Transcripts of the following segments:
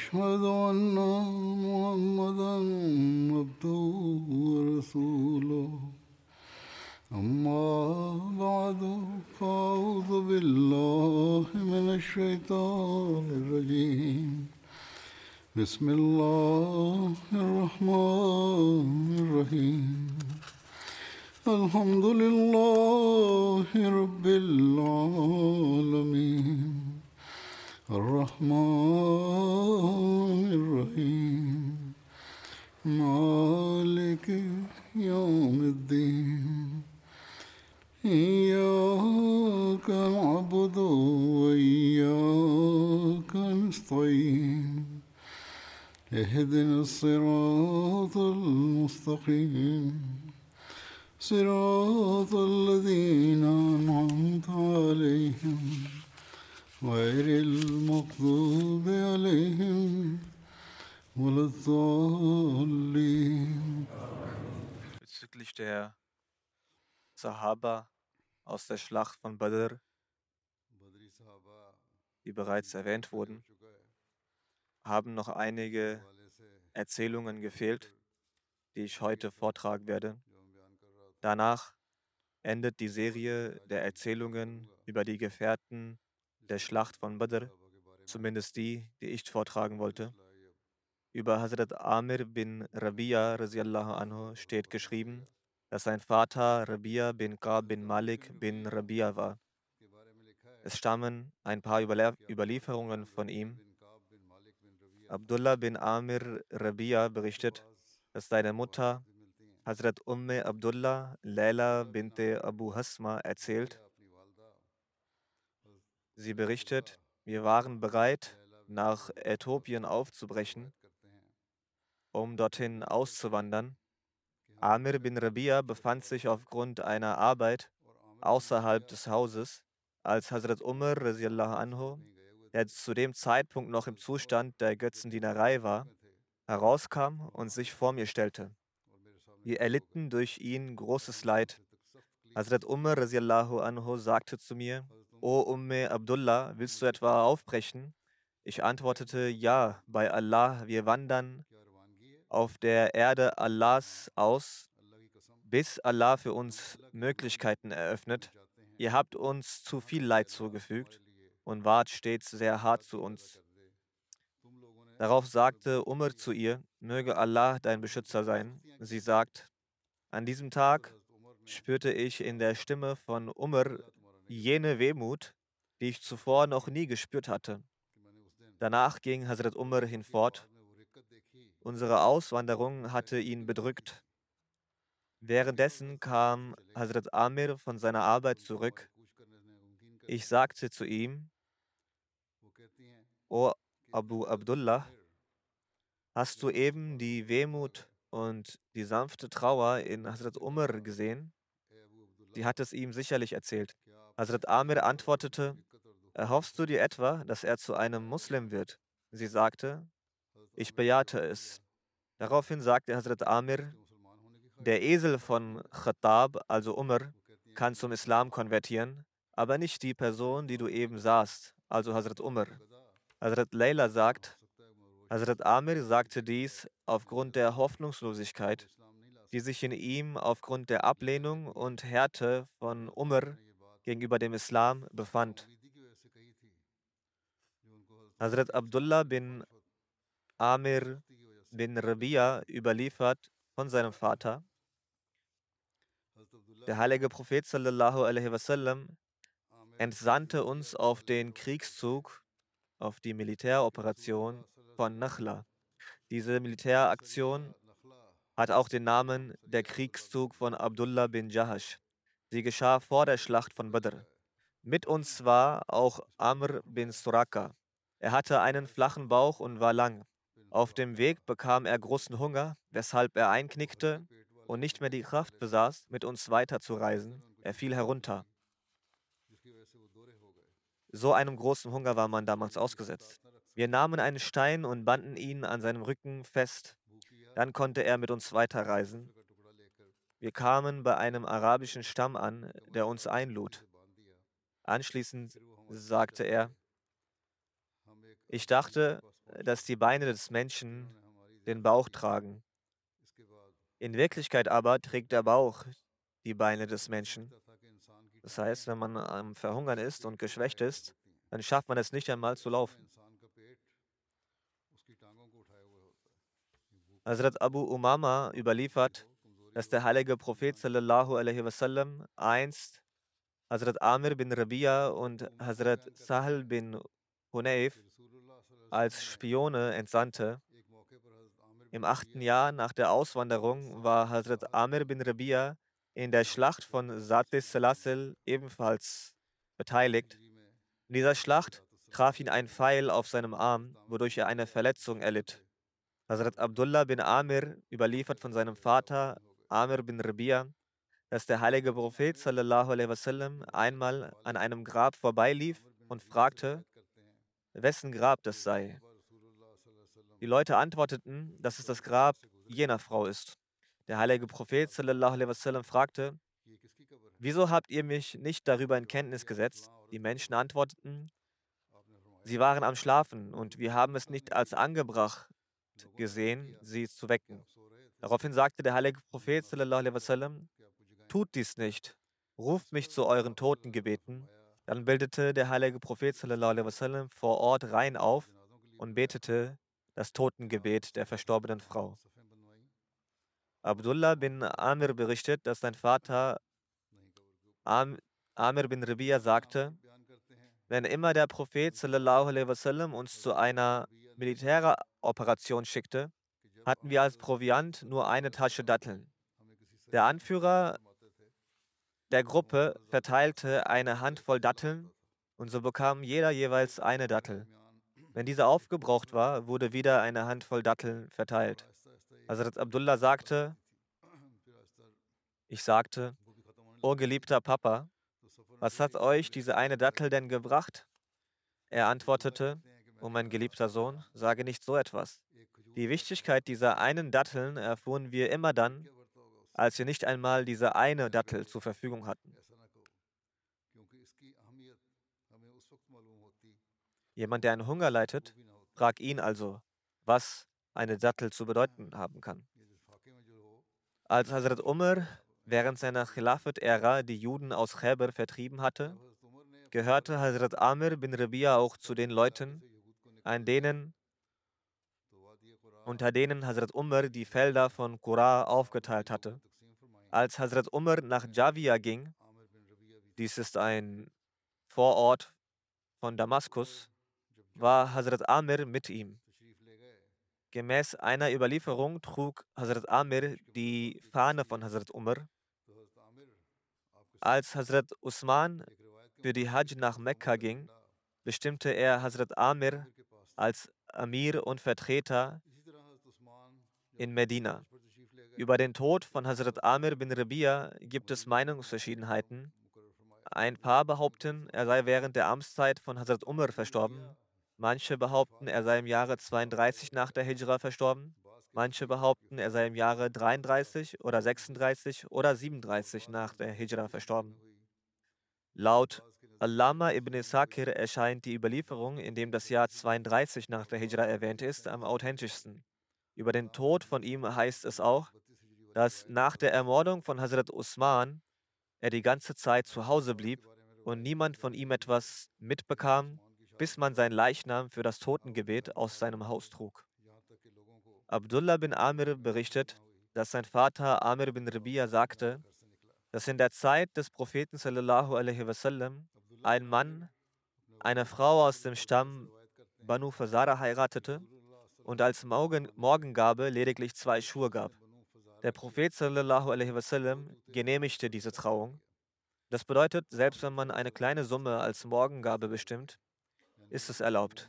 وأشهد أن محمدا عبده ورسوله. أما بعد فأعوذ بالله من الشيطان الرجيم. بسم الله الرحمن الرحيم. الحمد لله المستقيم صراط الذين أنعمت عليهم غير المغضوب عليهم ولا الضالين bezüglich der Sahaba aus der Schlacht von Badr, die bereits erwähnt wurden, haben noch einige Erzählungen gefehlt, die ich heute vortragen werde. Danach endet die Serie der Erzählungen über die Gefährten der Schlacht von Badr, zumindest die, die ich vortragen wollte. Über Hazrat Amir bin Rabia anhu steht geschrieben, dass sein Vater Rabia bin Qab bin Malik bin Rabia war. Es stammen ein paar Überle Überlieferungen von ihm. Abdullah bin Amir Rabia berichtet, dass seine Mutter Hazrat Umme Abdullah Laila binte Abu Hasma erzählt. Sie berichtet, wir waren bereit, nach Äthiopien aufzubrechen, um dorthin auszuwandern. Amir bin Rabia befand sich aufgrund einer Arbeit außerhalb des Hauses, als Hazrat Umar der zu dem Zeitpunkt noch im Zustand der Götzendienerei war, herauskam und sich vor mir stellte. Wir erlitten durch ihn großes Leid. Hazrat Umar anhu sagte zu mir, O Umme Abdullah, willst du etwa aufbrechen? Ich antwortete, ja, bei Allah, wir wandern auf der Erde Allahs aus, bis Allah für uns Möglichkeiten eröffnet. Ihr habt uns zu viel Leid zugefügt und wart stets sehr hart zu uns. Darauf sagte Umar zu ihr, möge Allah dein Beschützer sein. Sie sagt, an diesem Tag spürte ich in der Stimme von Umar jene Wehmut, die ich zuvor noch nie gespürt hatte. Danach ging Hazrat Umar hinfort. Unsere Auswanderung hatte ihn bedrückt. Währenddessen kam Hazrat Amir von seiner Arbeit zurück. Ich sagte zu ihm, O Abu Abdullah, hast du eben die Wehmut und die sanfte Trauer in Hazrat Umar gesehen? Sie hat es ihm sicherlich erzählt. Hazrat Amir antwortete, erhoffst du dir etwa, dass er zu einem Muslim wird? Sie sagte, ich bejahte es. Daraufhin sagte Hazrat Amir, der Esel von Khattab, also Umar, kann zum Islam konvertieren, aber nicht die Person, die du eben sahst, also Hazrat Umar. Hazrat Layla sagt, Hazrat Amir sagte dies aufgrund der Hoffnungslosigkeit, die sich in ihm aufgrund der Ablehnung und Härte von Umar gegenüber dem Islam befand. Hazrat Abdullah bin Amir bin Rabia überliefert von seinem Vater. Der heilige Prophet sallallahu alaihi wasallam entsandte uns auf den Kriegszug, auf die Militäroperation von Nakhla. Diese Militäraktion hat auch den Namen der Kriegszug von Abdullah bin Jahash. Sie geschah vor der Schlacht von Badr. Mit uns war auch Amr bin Suraka. Er hatte einen flachen Bauch und war lang. Auf dem Weg bekam er großen Hunger, weshalb er einknickte und nicht mehr die Kraft besaß, mit uns weiterzureisen. Er fiel herunter. So einem großen Hunger war man damals ausgesetzt. Wir nahmen einen Stein und banden ihn an seinem Rücken fest. Dann konnte er mit uns weiterreisen. Wir kamen bei einem arabischen Stamm an, der uns einlud. Anschließend sagte er, ich dachte, dass die Beine des Menschen den Bauch tragen. In Wirklichkeit aber trägt der Bauch die Beine des Menschen. Das heißt, wenn man am Verhungern ist und geschwächt ist, dann schafft man es nicht einmal zu laufen. Hazrat Abu Umama überliefert, dass der heilige Prophet sallallahu alaihi wasallam einst Hazrat Amir bin Rabia und Hazrat Sahel bin Hunayf als Spione entsandte. Im achten Jahr nach der Auswanderung war Hazrat Amir bin Rabia in der Schlacht von Satis Salasil ebenfalls beteiligt. In dieser Schlacht traf ihn ein Pfeil auf seinem Arm, wodurch er eine Verletzung erlitt. Hazrat Abdullah bin Amir überliefert von seinem Vater Amir bin Rabia, dass der heilige Prophet sallallahu alaihi wasallam einmal an einem Grab vorbeilief und fragte, wessen Grab das sei. Die Leute antworteten, dass es das Grab jener Frau ist. Der heilige Prophet sallallahu alaihi wasallam fragte, wieso habt ihr mich nicht darüber in Kenntnis gesetzt? Die Menschen antworteten, sie waren am Schlafen und wir haben es nicht als angebracht gesehen, sie zu wecken. Daraufhin sagte der heilige Prophet sallallahu alaihi wasallam, tut dies nicht, ruft mich zu euren Totengebeten. Dann bildete der heilige Prophet wasallam vor Ort rein auf und betete das Totengebet der verstorbenen Frau. Abdullah bin Amir berichtet, dass sein Vater Am Amir bin Rabia sagte, wenn immer der Prophet wasallam uns zu einer Militäroperation schickte, hatten wir als Proviant nur eine Tasche Datteln. Der Anführer der Gruppe verteilte eine Handvoll Datteln und so bekam jeder jeweils eine Dattel. Wenn diese aufgebraucht war, wurde wieder eine Handvoll Datteln verteilt. Hazrat Abdullah sagte, ich sagte, O geliebter Papa, was hat euch diese eine Dattel denn gebracht? Er antwortete, O mein geliebter Sohn, sage nicht so etwas. Die Wichtigkeit dieser einen Datteln erfuhren wir immer dann, als wir nicht einmal diese eine Dattel zur Verfügung hatten. Jemand, der einen Hunger leitet, fragt ihn also, was eine Dattel zu bedeuten haben kann. Als Hazrat Umar während seiner Khilafat-Ära die Juden aus Khaybar vertrieben hatte, gehörte Hazrat Amir bin Rabia auch zu den Leuten, an denen, unter denen Hazrat Umar die Felder von Qura aufgeteilt hatte. Als Hazrat Umar nach Javia ging, dies ist ein Vorort von Damaskus, war Hazrat Amir mit ihm. Gemäß einer Überlieferung trug Hazrat Amir die Fahne von Hazrat Umar. Als Hazrat Usman für die Hajj nach Mekka ging, bestimmte er Hazrat Amir als Amir und Vertreter in Medina. Über den Tod von Hazrat Amir bin Rabia gibt es Meinungsverschiedenheiten. Ein paar behaupten, er sei während der Amtszeit von Hazrat Umar verstorben. Manche behaupten, er sei im Jahre 32 nach der Hijra verstorben. Manche behaupten, er sei im Jahre 33 oder 36 oder 37 nach der Hijra verstorben. Laut Allama ibn Sakir erscheint die Überlieferung, in dem das Jahr 32 nach der Hijra erwähnt ist, am authentischsten. Über den Tod von ihm heißt es auch, dass nach der Ermordung von Hazrat Usman er die ganze Zeit zu Hause blieb und niemand von ihm etwas mitbekam, bis man sein Leichnam für das Totengebet aus seinem Haus trug. Abdullah bin Amir berichtet, dass sein Vater Amir bin Rabia sagte, dass in der Zeit des Propheten sallallahu alaihi wasallam ein Mann eine Frau aus dem Stamm Banu Fazara heiratete und als Morgengabe lediglich zwei Schuhe gab. Der Prophet sallallahu alaihi wasallam genehmigte diese Trauung. Das bedeutet, selbst wenn man eine kleine Summe als Morgengabe bestimmt, ist es erlaubt.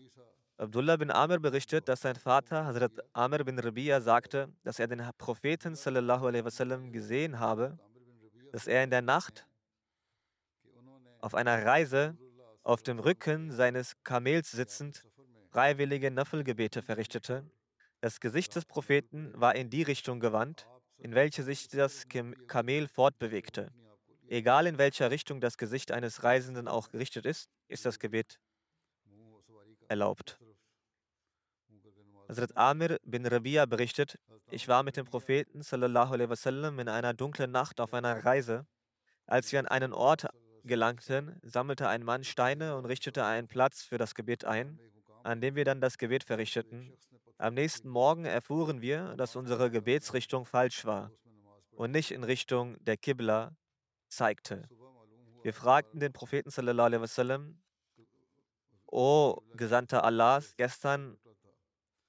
Abdullah bin Amr berichtet, dass sein Vater Hazrat Amr bin Rabia sagte, dass er den Propheten sallallahu alaihi wasallam gesehen habe, dass er in der Nacht auf einer Reise auf dem Rücken seines Kamels sitzend freiwillige Naffelgebete verrichtete. Das Gesicht des Propheten war in die Richtung gewandt, in welche sich das Kamel fortbewegte. Egal in welcher Richtung das Gesicht eines Reisenden auch gerichtet ist, ist das Gebet erlaubt. Hazrat Amir bin Rabia berichtet, ich war mit dem Propheten sallallahu alaihi wasallam in einer dunklen Nacht auf einer Reise. Als wir an einen Ort gelangten, sammelte ein Mann Steine und richtete einen Platz für das Gebet ein, an dem wir dann das Gebet verrichteten. Am nächsten Morgen erfuhren wir, dass unsere Gebetsrichtung falsch war und nicht in Richtung der Qibla zeigte. Wir fragten den Propheten sallallahu alaihi wasallam, O Gesandter Allahs, gestern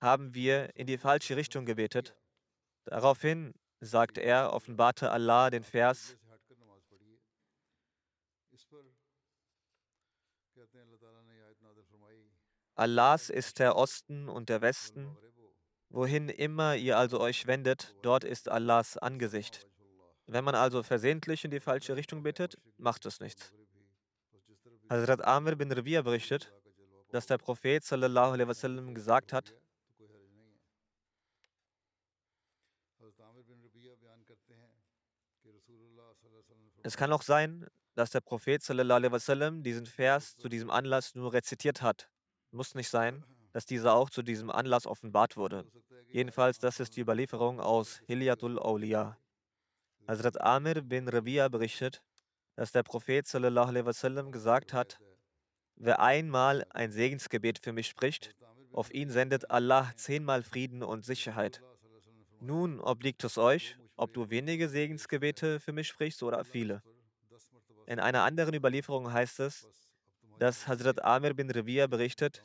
haben wir in die falsche Richtung gebetet. Daraufhin sagt er, offenbarte Allah den Vers, Allahs ist der Osten und der Westen. Wohin immer ihr also euch wendet, dort ist Allahs Angesicht. Wenn man also versehentlich in die falsche Richtung betet, macht es nichts. Hazrat Amir bin Rabia berichtet, dass der Prophet wasallam gesagt hat, es kann auch sein, dass der Prophet wasallam diesen Vers zu diesem Anlass nur rezitiert hat. Muss nicht sein, dass dieser auch zu diesem Anlass offenbart wurde. Jedenfalls, das ist die Überlieferung aus Hilyatul Awliya. Hazrat Amir bin Rabia berichtet, dass der Prophet wasallam gesagt hat, wer einmal ein Segensgebet für mich spricht, auf ihn sendet Allah zehnmal Frieden und Sicherheit. Nun obliegt es euch, ob du wenige Segensgebete für mich sprichst oder viele. In einer anderen Überlieferung heißt es, dass Hazrat Amir bin Rabia berichtet,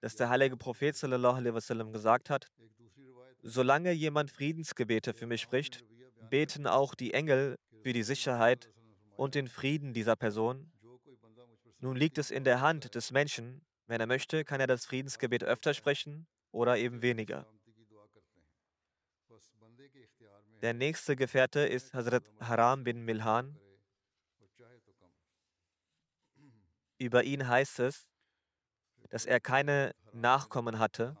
dass der heilige Prophet wasallam gesagt hat, solange jemand Friedensgebete für mich spricht, beten auch die Engel für die Sicherheit und den Frieden dieser Person. Nun liegt es in der Hand des Menschen, wenn er möchte, kann er das Friedensgebet öfter sprechen oder eben weniger. Der nächste Gefährte ist Hazrat Haram bin Milhan. Über ihn heißt es, dass er keine Nachkommen hatte.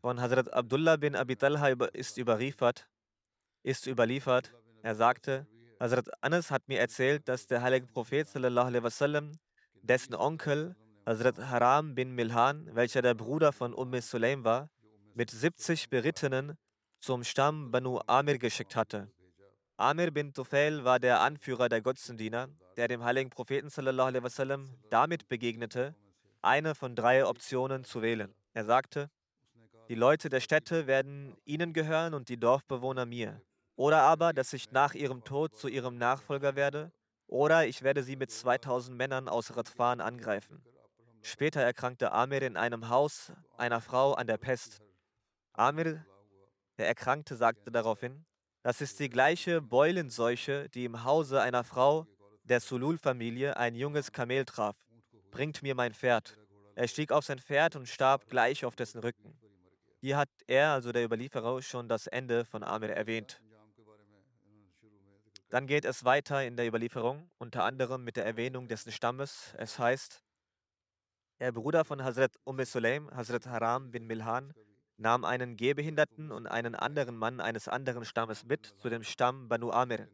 Von Hazrat Abdullah bin Abi Talha ist überliefert, ist überliefert, er sagte, Hazrat Anas hat mir erzählt, dass der heilige Prophet wasallam, dessen Onkel Hazrat Haram bin Milhan, welcher der Bruder von Umm Sulaim war, mit 70 Berittenen zum Stamm Banu Amir geschickt hatte. Amir bin Tufail war der Anführer der Götzendiener, der dem heiligen Propheten wasallam, damit begegnete, eine von drei Optionen zu wählen. Er sagte, die Leute der Städte werden ihnen gehören und die Dorfbewohner mir. Oder aber, dass ich nach ihrem Tod zu ihrem Nachfolger werde, oder ich werde sie mit 2000 Männern aus Radfan angreifen. Später erkrankte Amir in einem Haus einer Frau an der Pest. Amir, der Erkrankte, sagte daraufhin, das ist die gleiche Beulenseuche, die im Hause einer Frau der Sulul-Familie ein junges Kamel traf. Bringt mir mein Pferd. Er stieg auf sein Pferd und starb gleich auf dessen Rücken. Hier hat er, also der Überlieferer, schon das Ende von Amir erwähnt. Dann geht es weiter in der Überlieferung, unter anderem mit der Erwähnung dessen Stammes. Es heißt, der Bruder von Hazrat Umm Sulaim, Hazrat Haram bin Milhan, nahm einen Gehbehinderten und einen anderen Mann eines anderen Stammes mit zu dem Stamm Banu Amir.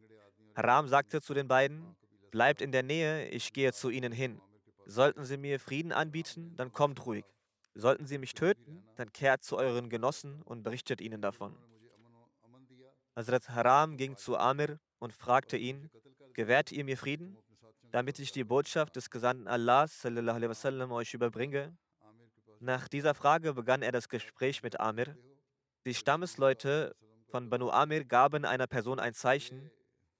Haram sagte zu den beiden, bleibt in der Nähe, ich gehe zu ihnen hin. Sollten sie mir Frieden anbieten, dann kommt ruhig. Sollten sie mich töten, dann kehrt zu euren Genossen und berichtet ihnen davon. Hazrat Haram ging zu Amir und fragte ihn, gewährt ihr mir Frieden, damit ich die Botschaft des Gesandten Allahs sallam, euch überbringe? Nach dieser Frage begann er das Gespräch mit Amir. Die Stammesleute von Banu Amir gaben einer Person ein Zeichen.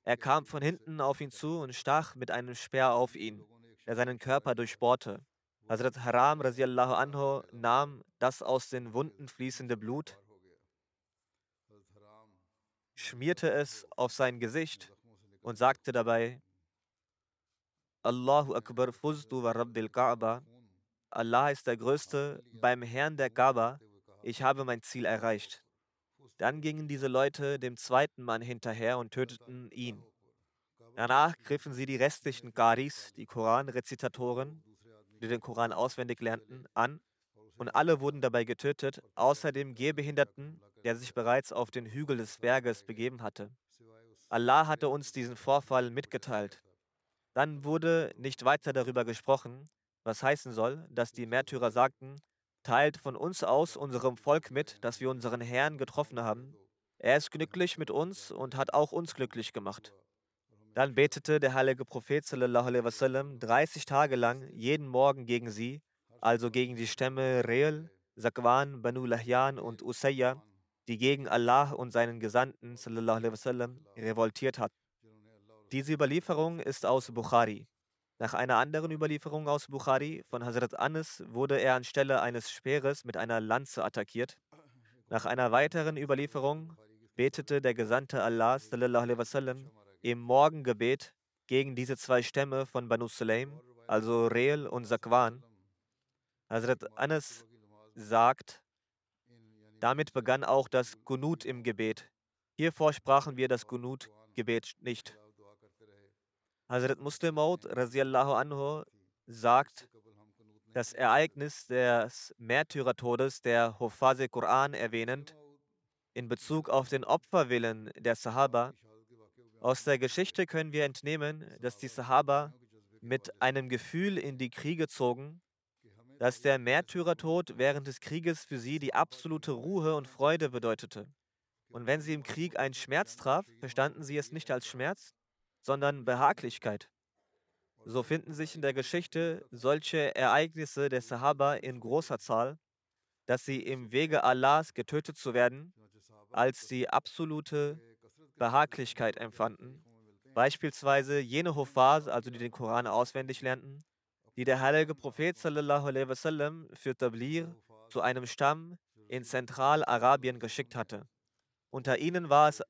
Er kam von hinten auf ihn zu und stach mit einem Speer auf ihn, der seinen Körper durchbohrte. Hazrat Haram anhu nahm das aus den Wunden fließende Blut, schmierte es auf sein Gesicht und sagte dabei, Allahu Akbar fuztu wa Rabbil Kaaba, Allah ist der Größte beim Herrn der Kaaba, ich habe mein Ziel erreicht. Dann gingen diese Leute dem zweiten Mann hinterher und töteten ihn. Danach griffen sie die restlichen Qaris, die Koranrezitatoren, die den Koran auswendig lernten, an und alle wurden dabei getötet, außer dem Gehbehinderten, der sich bereits auf den Hügel des Berges begeben hatte. Allah hatte uns diesen Vorfall mitgeteilt. Dann wurde nicht weiter darüber gesprochen, was heißen soll, dass die Märtyrer sagten, teilt von uns aus unserem Volk mit, dass wir unseren Herrn getroffen haben. Er ist glücklich mit uns und hat auch uns glücklich gemacht. Dann betete der heilige Prophet wasallam 30 Tage lang jeden Morgen gegen sie, also gegen die Stämme Reel, Zakwan, Banu Lahyan und Usayya, die gegen Allah und seinen Gesandten wasallam, revoltiert hatten. Diese Überlieferung ist aus Bukhari. Nach einer anderen Überlieferung aus Bukhari von Hazrat Anas wurde er anstelle eines Speeres mit einer Lanze attackiert. Nach einer weiteren Überlieferung betete der Gesandte Allah wasallam, im Morgengebet gegen diese zwei Stämme von Banu Sulaim, also Reel und Sakwan. Hazrat Anas sagt, damit begann auch das Gunut im Gebet. Hier vorsprachen wir das Gunut-Gebet nicht. Hazrat Muslim anhu sagt, das Ereignis des Märtyrertodes der Hufase Quran erwähnend, in Bezug auf den Opferwillen der Sahaba, aus der Geschichte können wir entnehmen, dass die Sahaba mit einem Gefühl in die Kriege zogen, dass der Märtyrertod während des Krieges für sie die absolute Ruhe und Freude bedeutete. Und wenn sie im Krieg einen Schmerz traf, verstanden sie es nicht als Schmerz, sondern Behaglichkeit. So finden sich in der Geschichte solche Ereignisse der Sahaba in großer Zahl, dass sie im Wege Allahs getötet zu werden, als die absolute Behaglichkeit empfanden. Beispielsweise jene Hufaz, also die den Koran auswendig lernten, die der heilige Prophet wasallam für Tablir zu einem Stamm in Zentralarabien geschickt hatte. Unter ihnen war es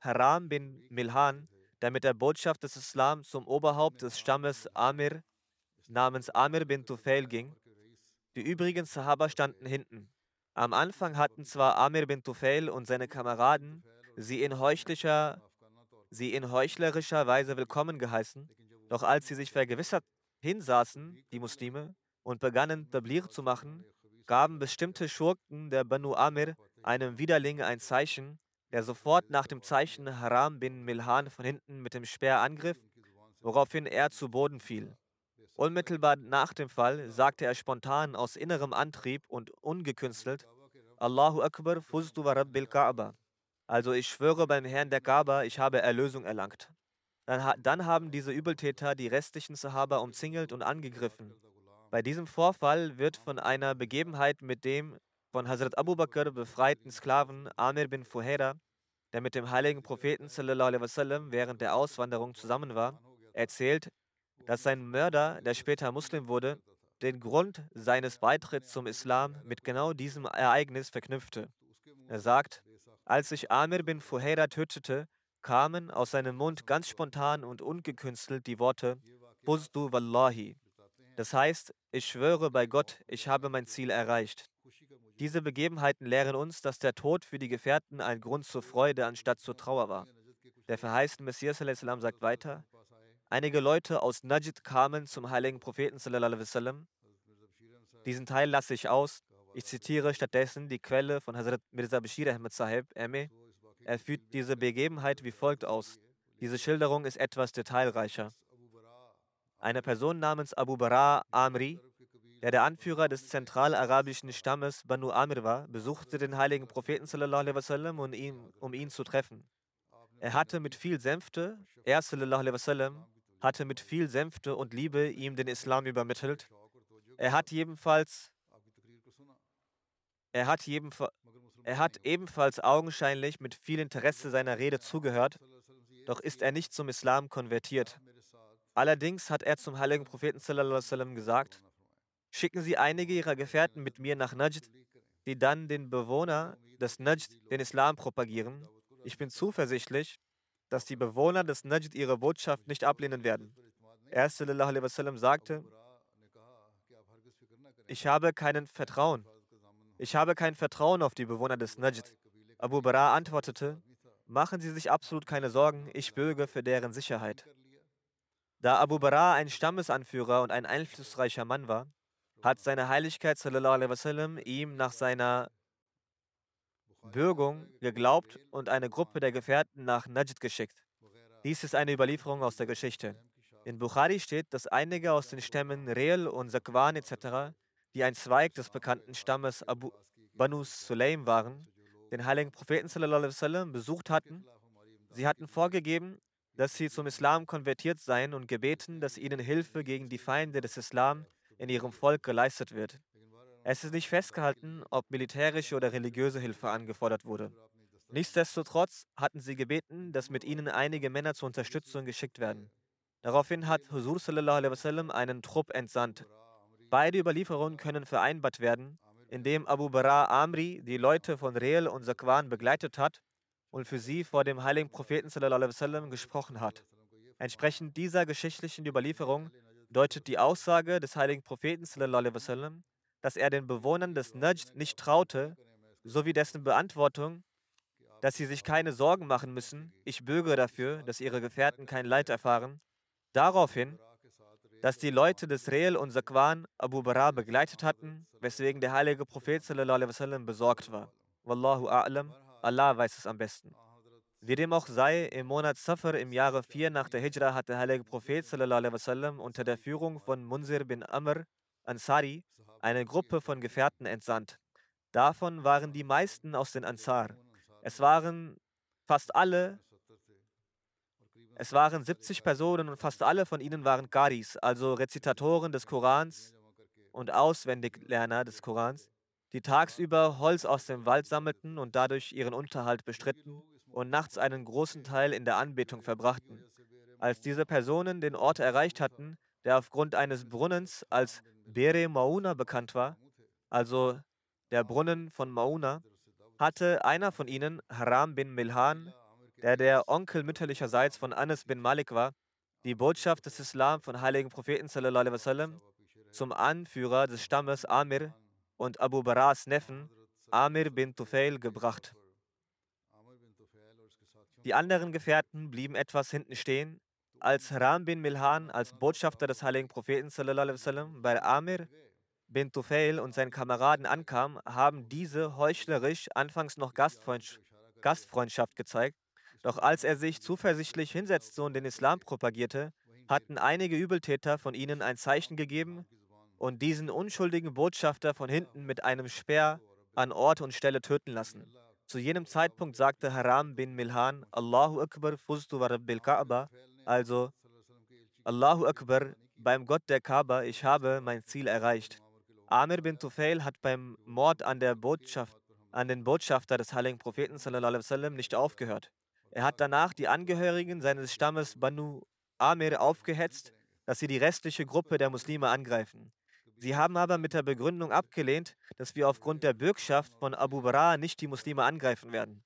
Haram bin Milhan, der mit der Botschaft des Islam zum Oberhaupt des Stammes Amir namens Amir bin Tufail ging. Die übrigen Sahaba standen hinten. Am Anfang hatten zwar Amir bin Tufail und seine Kameraden sie in, sie in heuchlerischer Weise willkommen geheißen. Doch als sie sich vergewissert hinsaßen, die Muslime, und begannen Tablir zu machen, gaben bestimmte Schurken der Banu Amir einem Widerling ein Zeichen, der sofort nach dem Zeichen Haram bin Milhan von hinten mit dem Speer angriff, woraufhin er zu Boden fiel. Unmittelbar nach dem Fall sagte er spontan aus innerem Antrieb und ungekünstelt, Allahu Akbar, Fuztu wa Rabbil Kaaba. Also ich schwöre beim Herrn der Kaaba, ich habe Erlösung erlangt. Dann, dann haben diese Übeltäter die restlichen Sahaba umzingelt und angegriffen. Bei diesem Vorfall wird von einer Begebenheit mit dem von Hazrat Abu Bakr befreiten Sklaven Amir bin Fuhera, der mit dem heiligen Propheten wasallam während der Auswanderung zusammen war, erzählt, dass sein Mörder, der später Muslim wurde, den Grund seines Beitritts zum Islam mit genau diesem Ereignis verknüpfte. Er sagt, als ich Amir bin Fuhaira tötete, kamen aus seinem Mund ganz spontan und ungekünstelt die Worte Buzdu Wallahi. Das heißt, ich schwöre bei Gott, ich habe mein Ziel erreicht. Diese Begebenheiten lehren uns, dass der Tod für die Gefährten ein Grund zur Freude anstatt zur Trauer war. Der verheißene Messias sagt weiter, einige Leute aus Najd kamen zum heiligen Propheten. Diesen Teil lasse ich aus, ich zitiere stattdessen die Quelle von Hazrat Mirza Bashir Ahmed Sahib, ME. Er führt diese Begebenheit wie folgt aus. Diese Schilderung ist etwas detailreicher. Eine Person namens Abu Bara Amri, der der Anführer des zentralarabischen Stammes Banu Amir war, besuchte den heiligen Propheten wasallam, um, ihn, um ihn zu treffen. Er hatte mit viel Sänfte, er wasallam, hatte mit viel Sänfte und Liebe ihm den Islam übermittelt. Er hat jedenfalls er hat, er hat ebenfalls augenscheinlich mit viel Interesse seiner Rede zugehört, doch ist er nicht zum Islam konvertiert. Allerdings hat er zum heiligen Propheten gesagt, schicken Sie einige Ihrer Gefährten mit mir nach Najd, die dann den Bewohner des Najd den Islam propagieren. Ich bin zuversichtlich, dass die Bewohner des Najd ihre Botschaft nicht ablehnen werden. Er sagte, ich habe keinen Vertrauen ich habe kein Vertrauen auf die Bewohner des Najd. Abu Bara antwortete, machen Sie sich absolut keine Sorgen, ich bürge für deren Sicherheit. Da Abu Bara ein Stammesanführer und ein einflussreicher Mann war, hat seine Heiligkeit wasallam, ihm nach seiner Bürgung geglaubt und eine Gruppe der Gefährten nach Najd geschickt. Dies ist eine Überlieferung aus der Geschichte. In Bukhari steht, dass einige aus den Stämmen Reel und Zakwan etc., die ein Zweig des bekannten Stammes Abu Banu Sulaim waren, den heiligen Propheten sallam, besucht hatten. Sie hatten vorgegeben, dass sie zum Islam konvertiert seien und gebeten, dass ihnen Hilfe gegen die Feinde des Islam in ihrem Volk geleistet wird. Es ist nicht festgehalten, ob militärische oder religiöse Hilfe angefordert wurde. Nichtsdestotrotz hatten sie gebeten, dass mit ihnen einige Männer zur Unterstützung geschickt werden. Daraufhin hat sallam, einen Trupp entsandt. Beide Überlieferungen können vereinbart werden, indem Abu Bara Amri die Leute von Reel und Zakwan begleitet hat und für sie vor dem heiligen Propheten sallam, gesprochen hat. Entsprechend dieser geschichtlichen Überlieferung deutet die Aussage des heiligen Propheten sallam, dass er den Bewohnern des Najd nicht traute, sowie dessen Beantwortung, dass sie sich keine Sorgen machen müssen, ich bürge dafür, dass ihre Gefährten kein Leid erfahren, daraufhin, dass die Leute des Reel und Sakwan Abu Bara begleitet hatten, weswegen der heilige Prophet sallam, besorgt war. Wallahu a'lam, Allah weiß es am besten. Wie dem auch sei, im Monat Safar im Jahre 4 nach der Hijra hat der heilige Prophet sallam, unter der Führung von Munzir bin Amr Ansari eine Gruppe von Gefährten entsandt. Davon waren die meisten aus den Ansar. Es waren fast alle, es waren 70 Personen und fast alle von ihnen waren Qaris, also Rezitatoren des Korans und Auswendiglerner des Korans, die tagsüber Holz aus dem Wald sammelten und dadurch ihren Unterhalt bestritten und nachts einen großen Teil in der Anbetung verbrachten. Als diese Personen den Ort erreicht hatten, der aufgrund eines Brunnens als Bere Mauna bekannt war, also der Brunnen von Mauna, hatte einer von ihnen, Haram bin Milhan, der der Onkel mütterlicherseits von Anas bin Malik war, die Botschaft des Islam von heiligen Propheten sallam, zum Anführer des Stammes Amir und Abu Baras Neffen Amir bin Tufail gebracht. Die anderen Gefährten blieben etwas hinten stehen, als Ram bin Milhan als Botschafter des heiligen Propheten sallam, bei Amir bin Tufail und seinen Kameraden ankam, haben diese heuchlerisch anfangs noch Gastfreundschaft gezeigt. Doch als er sich zuversichtlich hinsetzte und den Islam propagierte, hatten einige Übeltäter von ihnen ein Zeichen gegeben und diesen unschuldigen Botschafter von hinten mit einem Speer an Ort und Stelle töten lassen. Zu jenem Zeitpunkt sagte Haram bin Milhan, Allahu Akbar fustu wa Rabbil Kaaba, also, Allahu Akbar, beim Gott der Kaaba, ich habe mein Ziel erreicht. Amir bin Tufail hat beim Mord an, an den Botschafter des heiligen Propheten sallam, nicht aufgehört. Er hat danach die Angehörigen seines Stammes Banu Amir aufgehetzt, dass sie die restliche Gruppe der Muslime angreifen. Sie haben aber mit der Begründung abgelehnt, dass wir aufgrund der Bürgschaft von Abu Bara nicht die Muslime angreifen werden.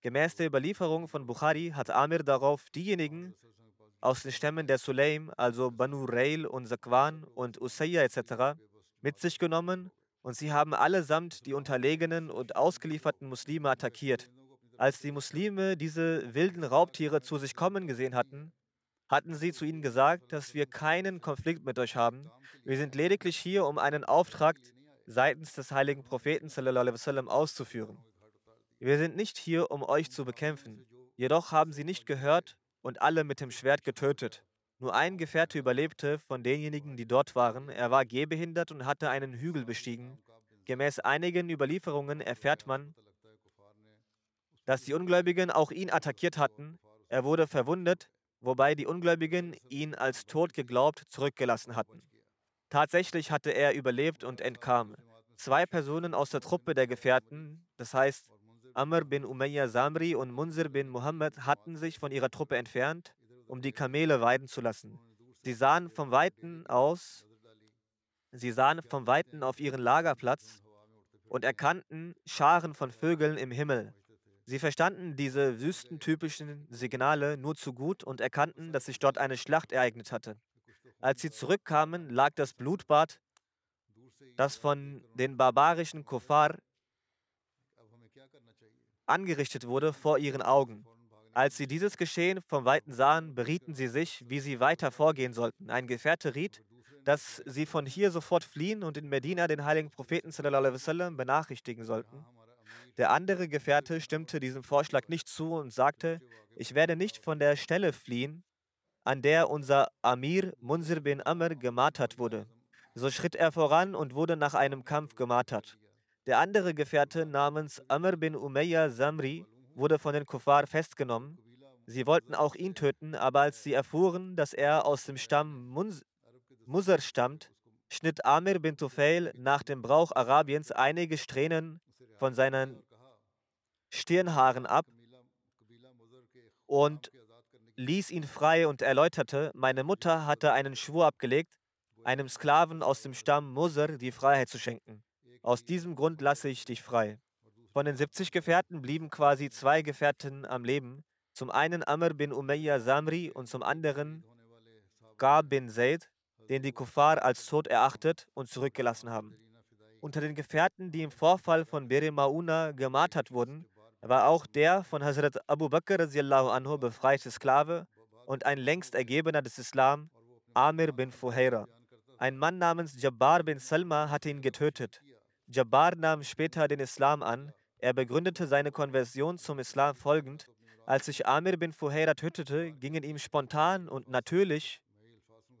Gemäß der Überlieferung von Bukhari hat Amir darauf diejenigen aus den Stämmen der Sulaim, also Banu Rail und Zakwan und Usayya etc., mit sich genommen und sie haben allesamt die unterlegenen und ausgelieferten Muslime attackiert. Als die Muslime diese wilden Raubtiere zu sich kommen gesehen hatten, hatten sie zu ihnen gesagt, dass wir keinen Konflikt mit euch haben. Wir sind lediglich hier, um einen Auftrag seitens des heiligen Propheten sallam, auszuführen. Wir sind nicht hier, um euch zu bekämpfen. Jedoch haben sie nicht gehört und alle mit dem Schwert getötet. Nur ein Gefährte überlebte von denjenigen, die dort waren. Er war gehbehindert und hatte einen Hügel bestiegen. Gemäß einigen Überlieferungen erfährt man, dass die Ungläubigen auch ihn attackiert hatten. Er wurde verwundet, wobei die Ungläubigen ihn als tot geglaubt zurückgelassen hatten. Tatsächlich hatte er überlebt und entkam. Zwei Personen aus der Truppe der Gefährten, das heißt Amr bin Umayya Samri und Munzir bin Muhammad hatten sich von ihrer Truppe entfernt, um die Kamele weiden zu lassen. Sie sahen vom Weiten aus, sie sahen vom Weiten auf ihren Lagerplatz und erkannten Scharen von Vögeln im Himmel. Sie verstanden diese wüstentypischen Signale nur zu gut und erkannten, dass sich dort eine Schlacht ereignet hatte. Als sie zurückkamen, lag das Blutbad, das von den barbarischen Kuffar angerichtet wurde, vor ihren Augen. Als sie dieses Geschehen vom Weiten sahen, berieten sie sich, wie sie weiter vorgehen sollten. Ein Gefährte riet, dass sie von hier sofort fliehen und in Medina den heiligen Propheten sallam, benachrichtigen sollten. Der andere Gefährte stimmte diesem Vorschlag nicht zu und sagte, ich werde nicht von der Stelle fliehen, an der unser Amir Munzir bin Amr gemartert wurde. So schritt er voran und wurde nach einem Kampf gemartert. Der andere Gefährte namens Amr bin Umayya Samri wurde von den Kuffar festgenommen. Sie wollten auch ihn töten, aber als sie erfuhren, dass er aus dem Stamm Muzar stammt, schnitt Amir bin Tufail nach dem Brauch Arabiens einige Strähnen von seinen Stirnhaaren ab und ließ ihn frei und erläuterte, meine Mutter hatte einen Schwur abgelegt, einem Sklaven aus dem Stamm Musr die Freiheit zu schenken. Aus diesem Grund lasse ich dich frei. Von den 70 Gefährten blieben quasi zwei Gefährten am Leben. Zum einen Amr bin Umayya Samri und zum anderen Qab bin Zaid, den die Kuffar als tot erachtet und zurückgelassen haben. Unter den Gefährten, die im Vorfall von Bere Mauna gemartert wurden, war auch der von Hazrat Abu Bakr anhu befreite Sklave und ein längst Ergebener des Islam, Amir bin Fuhaira. Ein Mann namens Jabbar bin Salma hatte ihn getötet. Jabbar nahm später den Islam an. Er begründete seine Konversion zum Islam folgend. Als sich Amir bin Fuhaira tötete, gingen ihm spontan und natürlich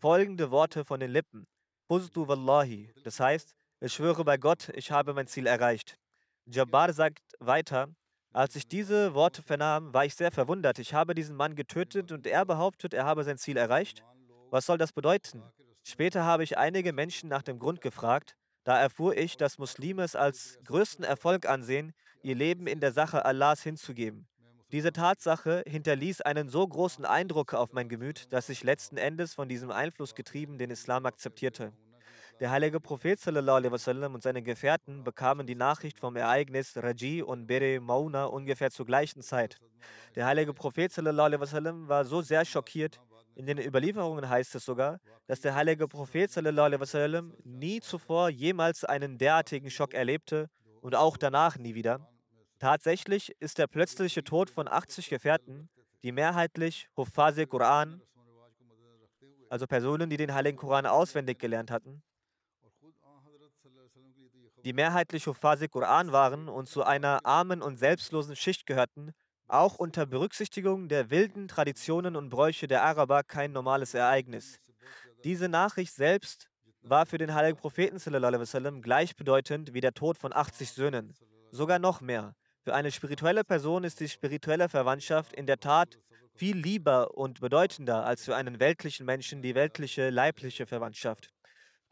folgende Worte von den Lippen. Fuztu Wallahi, das heißt, ich schwöre bei Gott, ich habe mein Ziel erreicht. Jabbar sagt weiter, als ich diese Worte vernahm, war ich sehr verwundert. Ich habe diesen Mann getötet und er behauptet, er habe sein Ziel erreicht. Was soll das bedeuten? Später habe ich einige Menschen nach dem Grund gefragt. Da erfuhr ich, dass Muslime es als größten Erfolg ansehen, ihr Leben in der Sache Allahs hinzugeben. Diese Tatsache hinterließ einen so großen Eindruck auf mein Gemüt, dass ich letzten Endes von diesem Einfluss getrieben den Islam akzeptierte. Der heilige Prophet wasallam, und seine Gefährten bekamen die Nachricht vom Ereignis Raji und Bere Mauna ungefähr zur gleichen Zeit. Der heilige Prophet wasallam, war so sehr schockiert, in den Überlieferungen heißt es sogar, dass der heilige Prophet wasallam, nie zuvor jemals einen derartigen Schock erlebte und auch danach nie wieder. Tatsächlich ist der plötzliche Tod von 80 Gefährten, die mehrheitlich Huffaze Quran, also Personen, die den heiligen Koran auswendig gelernt hatten, die mehrheitlich Huffaze Quran waren und zu einer armen und selbstlosen Schicht gehörten, auch unter Berücksichtigung der wilden Traditionen und Bräuche der Araber kein normales Ereignis. Diese Nachricht selbst war für den heiligen Propheten sallam, gleichbedeutend wie der Tod von 80 Söhnen, sogar noch mehr. Für eine spirituelle Person ist die spirituelle Verwandtschaft in der Tat viel lieber und bedeutender als für einen weltlichen Menschen die weltliche leibliche Verwandtschaft.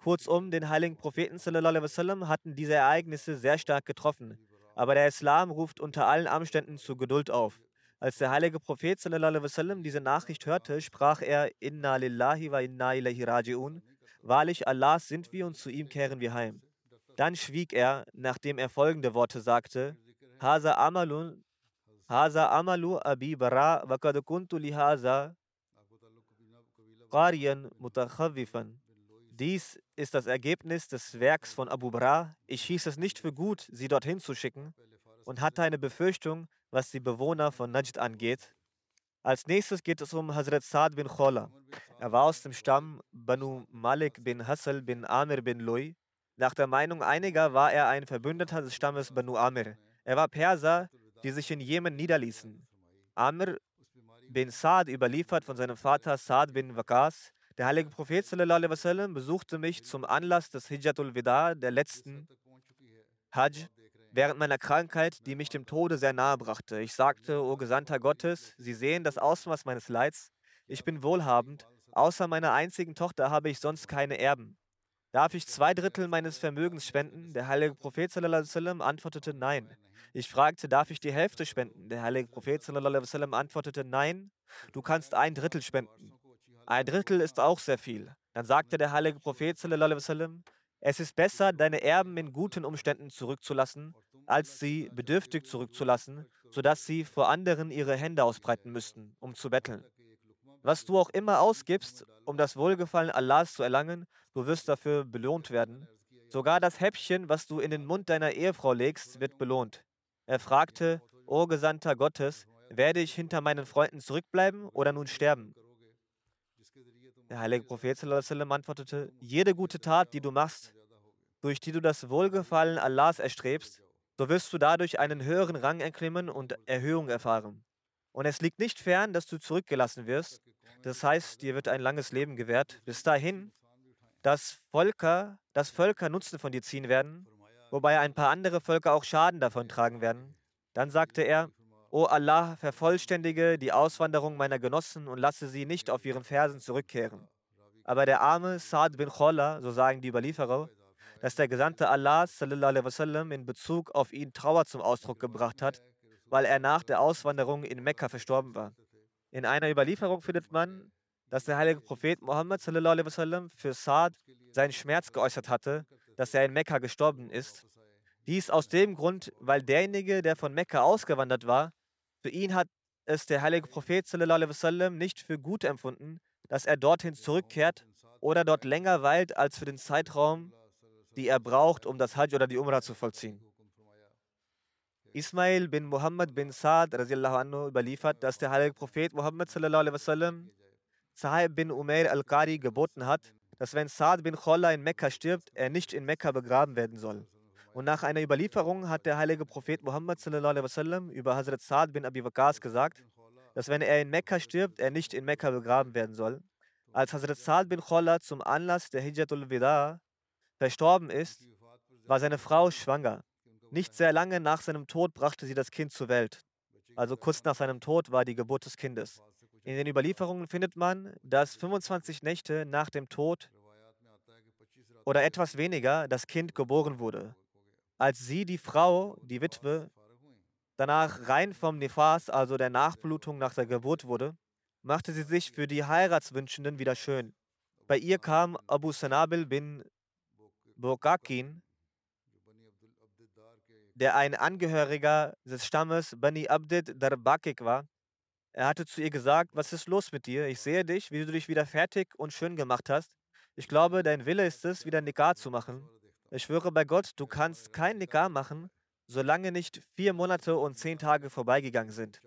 Kurzum, den heiligen Propheten sallam, hatten diese Ereignisse sehr stark getroffen. Aber der Islam ruft unter allen Umständen zu Geduld auf. Als der heilige Prophet sallam, diese Nachricht hörte, sprach er: Inna lillahi wa inna ilahi raji'un. Wahrlich, Allahs sind wir und zu ihm kehren wir heim. Dann schwieg er, nachdem er folgende Worte sagte: Hasa amalun, Hasa amalu abi bara wa kad kuntu lihaza qariyan mutakhawifan. Dies ist das Ergebnis des Werks von Abu Bra. Ich hieß es nicht für gut, sie dorthin zu schicken und hatte eine Befürchtung, was die Bewohner von Najd angeht. Als nächstes geht es um Hazrat Saad bin Khola. Er war aus dem Stamm Banu Malik bin Hassel bin Amir bin Lui. Nach der Meinung einiger war er ein Verbündeter des Stammes Banu Amir. Er war Perser, die sich in Jemen niederließen. Amir bin Saad überliefert von seinem Vater Saad bin Waqas, der heilige Prophet sallam, besuchte mich zum Anlass des Hijjatul Wida, der letzten Hajj, während meiner Krankheit, die mich dem Tode sehr nahe brachte. Ich sagte, O Gesandter Gottes, Sie sehen das Ausmaß meines Leids. Ich bin wohlhabend. Außer meiner einzigen Tochter habe ich sonst keine Erben. Darf ich zwei Drittel meines Vermögens spenden? Der heilige Prophet sallam, antwortete nein. Ich fragte, darf ich die Hälfte spenden? Der heilige Prophet sallam, antwortete nein. Du kannst ein Drittel spenden. Ein Drittel ist auch sehr viel. Dann sagte der heilige Prophet, sallam, es ist besser, deine Erben in guten Umständen zurückzulassen, als sie bedürftig zurückzulassen, sodass sie vor anderen ihre Hände ausbreiten müssten, um zu betteln. Was du auch immer ausgibst, um das Wohlgefallen Allahs zu erlangen, du wirst dafür belohnt werden. Sogar das Häppchen, was du in den Mund deiner Ehefrau legst, wird belohnt. Er fragte, O Gesandter Gottes, werde ich hinter meinen Freunden zurückbleiben oder nun sterben? Der heilige Prophet antwortete, jede gute Tat, die du machst, durch die du das Wohlgefallen Allahs erstrebst, so wirst du dadurch einen höheren Rang erklimmen und Erhöhung erfahren. Und es liegt nicht fern, dass du zurückgelassen wirst. Das heißt, dir wird ein langes Leben gewährt. Bis dahin, dass Völker, dass Völker Nutzen von dir ziehen werden, wobei ein paar andere Völker auch Schaden davon tragen werden. Dann sagte er, O Allah, vervollständige die Auswanderung meiner Genossen und lasse sie nicht auf ihren Fersen zurückkehren. Aber der arme Saad bin Kholla, so sagen die Überlieferer, dass der Gesandte Allah wasallam, in Bezug auf ihn Trauer zum Ausdruck gebracht hat, weil er nach der Auswanderung in Mekka verstorben war. In einer Überlieferung findet man, dass der heilige Prophet Muhammad wasallam, für Saad seinen Schmerz geäußert hatte, dass er in Mekka gestorben ist. Dies aus dem Grund, weil derjenige, der von Mekka ausgewandert war, für ihn hat es der heilige Prophet wasallam, nicht für gut empfunden, dass er dorthin zurückkehrt oder dort länger weilt als für den Zeitraum, die er braucht, um das Hajj oder die Umrah zu vollziehen. Ismail bin Muhammad bin Saad anhu, überliefert, dass der heilige Prophet Muhammad wasallam, Sahib bin Umair al-Qari geboten hat, dass wenn Saad bin Kholla in Mekka stirbt, er nicht in Mekka begraben werden soll. Und nach einer Überlieferung hat der heilige Prophet Muhammad wasallam, über Hazrat Saad bin Abi Waqas gesagt, dass wenn er in Mekka stirbt, er nicht in Mekka begraben werden soll. Als Hazrat Saad bin Kholla zum Anlass der Hijjatul Wida verstorben ist, war seine Frau schwanger. Nicht sehr lange nach seinem Tod brachte sie das Kind zur Welt. Also kurz nach seinem Tod war die Geburt des Kindes. In den Überlieferungen findet man, dass 25 Nächte nach dem Tod oder etwas weniger das Kind geboren wurde. Als sie, die Frau, die Witwe, danach rein vom Nefas, also der Nachblutung nach der Geburt wurde, machte sie sich für die Heiratswünschenden wieder schön. Bei ihr kam Abu Sanabil bin Bokakin, der ein Angehöriger des Stammes Bani Abdid Darbakik war. Er hatte zu ihr gesagt, was ist los mit dir? Ich sehe dich, wie du dich wieder fertig und schön gemacht hast. Ich glaube, dein Wille ist es, wieder Nikah zu machen. Ich schwöre bei Gott, du kannst kein Nikah machen, solange nicht vier Monate und zehn Tage vorbeigegangen sind.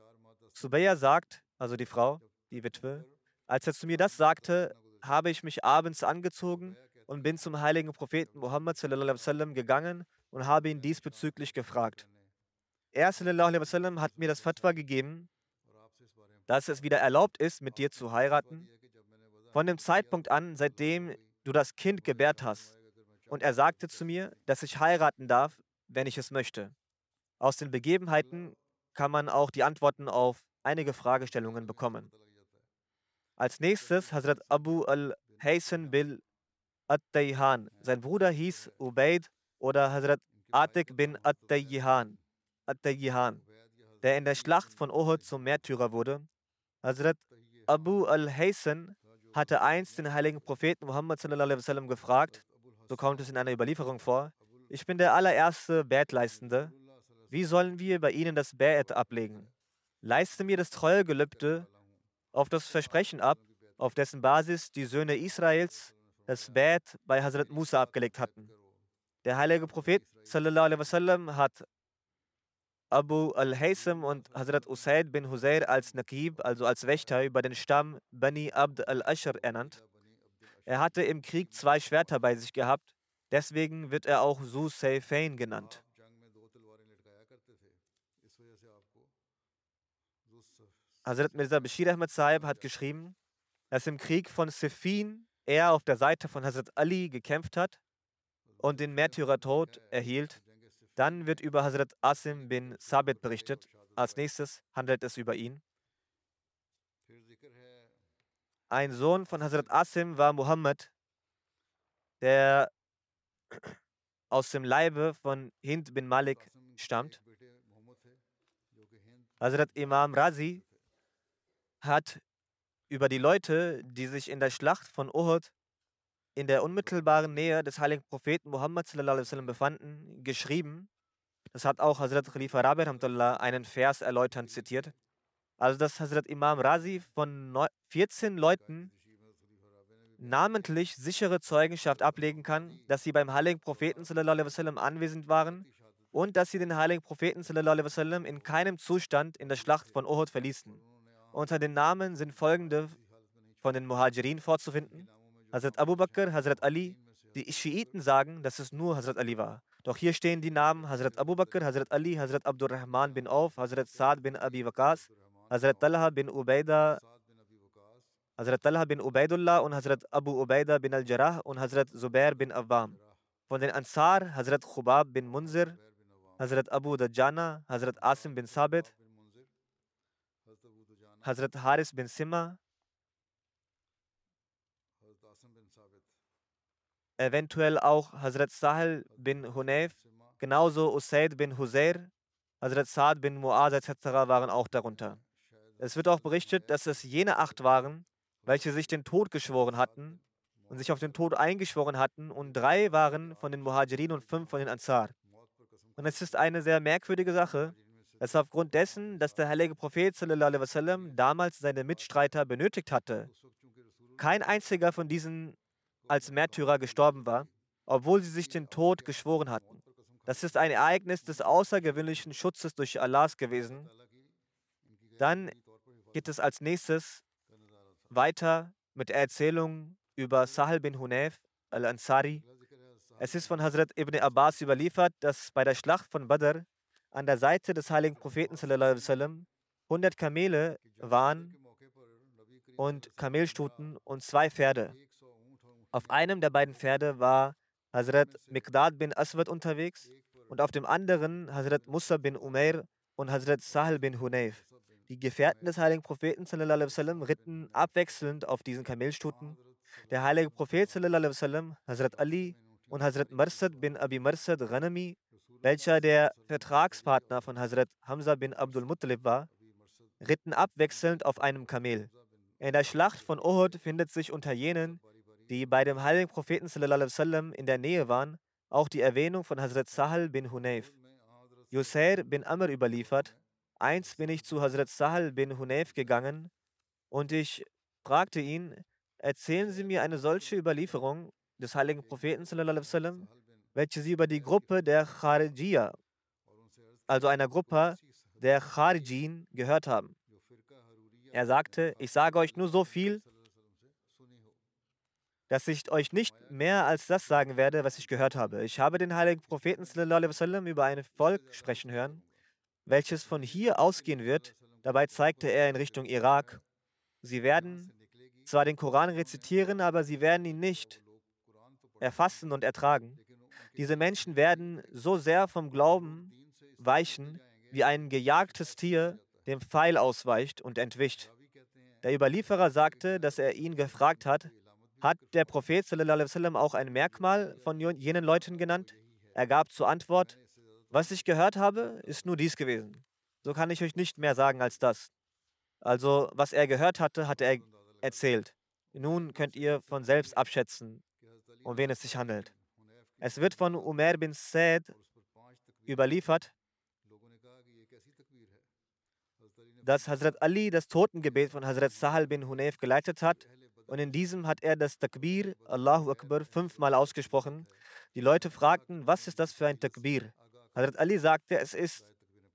Subeya sagt, also die Frau, die Witwe, als er zu mir das sagte, habe ich mich abends angezogen und bin zum heiligen Propheten Muhammad gegangen und habe ihn diesbezüglich gefragt. Er hat mir das Fatwa gegeben, dass es wieder erlaubt ist, mit dir zu heiraten, von dem Zeitpunkt an, seitdem du das Kind gebärt hast. Und er sagte zu mir, dass ich heiraten darf, wenn ich es möchte. Aus den Begebenheiten kann man auch die Antworten auf einige Fragestellungen bekommen. Als nächstes Hazrat Abu al-Haysan bil At-Tayhan. Sein Bruder hieß Ubaid oder Hazrat Atik bin At-Tayyihan, der in der Schlacht von Uhud zum Märtyrer wurde. Hazrat Abu al-Haysan hatte einst den heiligen Propheten Muhammad gefragt, so kommt es in einer Überlieferung vor, ich bin der allererste Bettleistende. Wie sollen wir bei Ihnen das Bett ablegen? Leiste mir das Treuegelübde auf das Versprechen ab, auf dessen Basis die Söhne Israels das Bett bei Hazrat Musa abgelegt hatten. Der heilige Prophet wasallam, hat Abu al-Haysam und Hazrat Usaid bin Husair als Naqib, also als Wächter über den Stamm Bani Abd al-Ashr ernannt. Er hatte im Krieg zwei Schwerter bei sich gehabt, deswegen wird er auch Zu Sayfain genannt. Hazrat Mirza Bashir Ahmad Sahib hat geschrieben, dass im Krieg von Siffin er auf der Seite von Hazrat Ali gekämpft hat und den Märtyrertod erhielt. Dann wird über Hazrat Asim bin Sabit berichtet. Als nächstes handelt es über ihn. Ein Sohn von Hazrat Asim war Muhammad, der aus dem Leibe von Hind bin Malik stammt. Hazrat Imam Razi hat über die Leute, die sich in der Schlacht von Uhud in der unmittelbaren Nähe des heiligen Propheten Muhammad befanden, geschrieben. Das hat auch Hazrat Khalifa Rabi einen Vers erläuternd zitiert. Also, dass Hazrat Imam Razi von 14 Leuten namentlich sichere Zeugenschaft ablegen kann, dass sie beim heiligen Propheten anwesend waren und dass sie den heiligen Propheten in keinem Zustand in der Schlacht von Uhud verließen. Unter den Namen sind folgende von den Muhajirin vorzufinden. Hazrat Abu Bakr, Hazrat Ali. Die Schiiten sagen, dass es nur Hazrat Ali war. Doch hier stehen die Namen Hazrat Abu Bakr, Hazrat Ali, Hazrat Abdurrahman bin Auf, Hazrat Saad bin Abi Waqas, Hazrat Talha bin Ubaidah Hazrat Talha bin Ubaidullah und Hazrat Abu Ubaidah bin al-Jarrah und Hazrat Zubair bin Awam. Von den Ansar Hazrat Khubab bin Munzir, Hazrat Abu Dajjana, Hazrat Asim bin Sabit, Hazrat Haris bin Simma, eventuell auch Hazrat Sahel bin Hunayf, genauso Usaid bin Huzair, Hazrat Saad bin Muaz etc. waren auch darunter. Es wird auch berichtet, dass es jene acht waren, welche sich den Tod geschworen hatten und sich auf den Tod eingeschworen hatten und drei waren von den Muhajirin und fünf von den Ansar. Und es ist eine sehr merkwürdige Sache, dass aufgrund dessen, dass der heilige Prophet wasallam, damals seine Mitstreiter benötigt hatte, kein einziger von diesen als Märtyrer gestorben war, obwohl sie sich den Tod geschworen hatten. Das ist ein Ereignis des außergewöhnlichen Schutzes durch Allahs gewesen. Dann geht es als nächstes weiter mit der Erzählung über Sahel bin Hunayf al-Ansari. Es ist von Hazrat ibn Abbas überliefert, dass bei der Schlacht von Badr an der Seite des heiligen Propheten 100 Kamele waren und Kamelstuten und zwei Pferde. Auf einem der beiden Pferde war Hazrat Miqdad bin Aswad unterwegs und auf dem anderen Hazrat Musa bin Umair und Hazrat Sahel bin Hunayf. Die Gefährten des heiligen Propheten sallam, ritten abwechselnd auf diesen Kamelstuten. Der heilige Prophet sallam, Hazrat Ali und Hazrat Marsad bin Abi Marsad Ghanami, welcher der Vertragspartner von Hazrat Hamza bin Abdul Muttalib war, ritten abwechselnd auf einem Kamel. In der Schlacht von Uhud findet sich unter jenen, die bei dem heiligen Propheten sallam, in der Nähe waren, auch die Erwähnung von Hazrat Sahal bin Hunayf. Yusair bin Amr überliefert, Eins bin ich zu Hazrat Sahal bin Hunayf gegangen und ich fragte ihn, erzählen Sie mir eine solche Überlieferung des heiligen Propheten, sallam, welche Sie über die Gruppe der Kharijiyya, also einer Gruppe der Kharijin, gehört haben. Er sagte, ich sage euch nur so viel, dass ich euch nicht mehr als das sagen werde, was ich gehört habe. Ich habe den heiligen Propheten sallam, über ein Volk sprechen hören, welches von hier ausgehen wird. Dabei zeigte er in Richtung Irak. Sie werden zwar den Koran rezitieren, aber sie werden ihn nicht erfassen und ertragen. Diese Menschen werden so sehr vom Glauben weichen, wie ein gejagtes Tier dem Pfeil ausweicht und entwischt. Der Überlieferer sagte, dass er ihn gefragt hat, hat der Prophet auch ein Merkmal von jenen Leuten genannt? Er gab zur Antwort, was ich gehört habe, ist nur dies gewesen. So kann ich euch nicht mehr sagen als das. Also, was er gehört hatte, hat er erzählt. Nun könnt ihr von selbst abschätzen, um wen es sich handelt. Es wird von Umar bin Said überliefert, dass Hazrat Ali das Totengebet von Hazrat Sahal bin Hunayf geleitet hat und in diesem hat er das Takbir, Allahu Akbar, fünfmal ausgesprochen. Die Leute fragten, was ist das für ein Takbir? Hazrat Ali sagte, es, ist,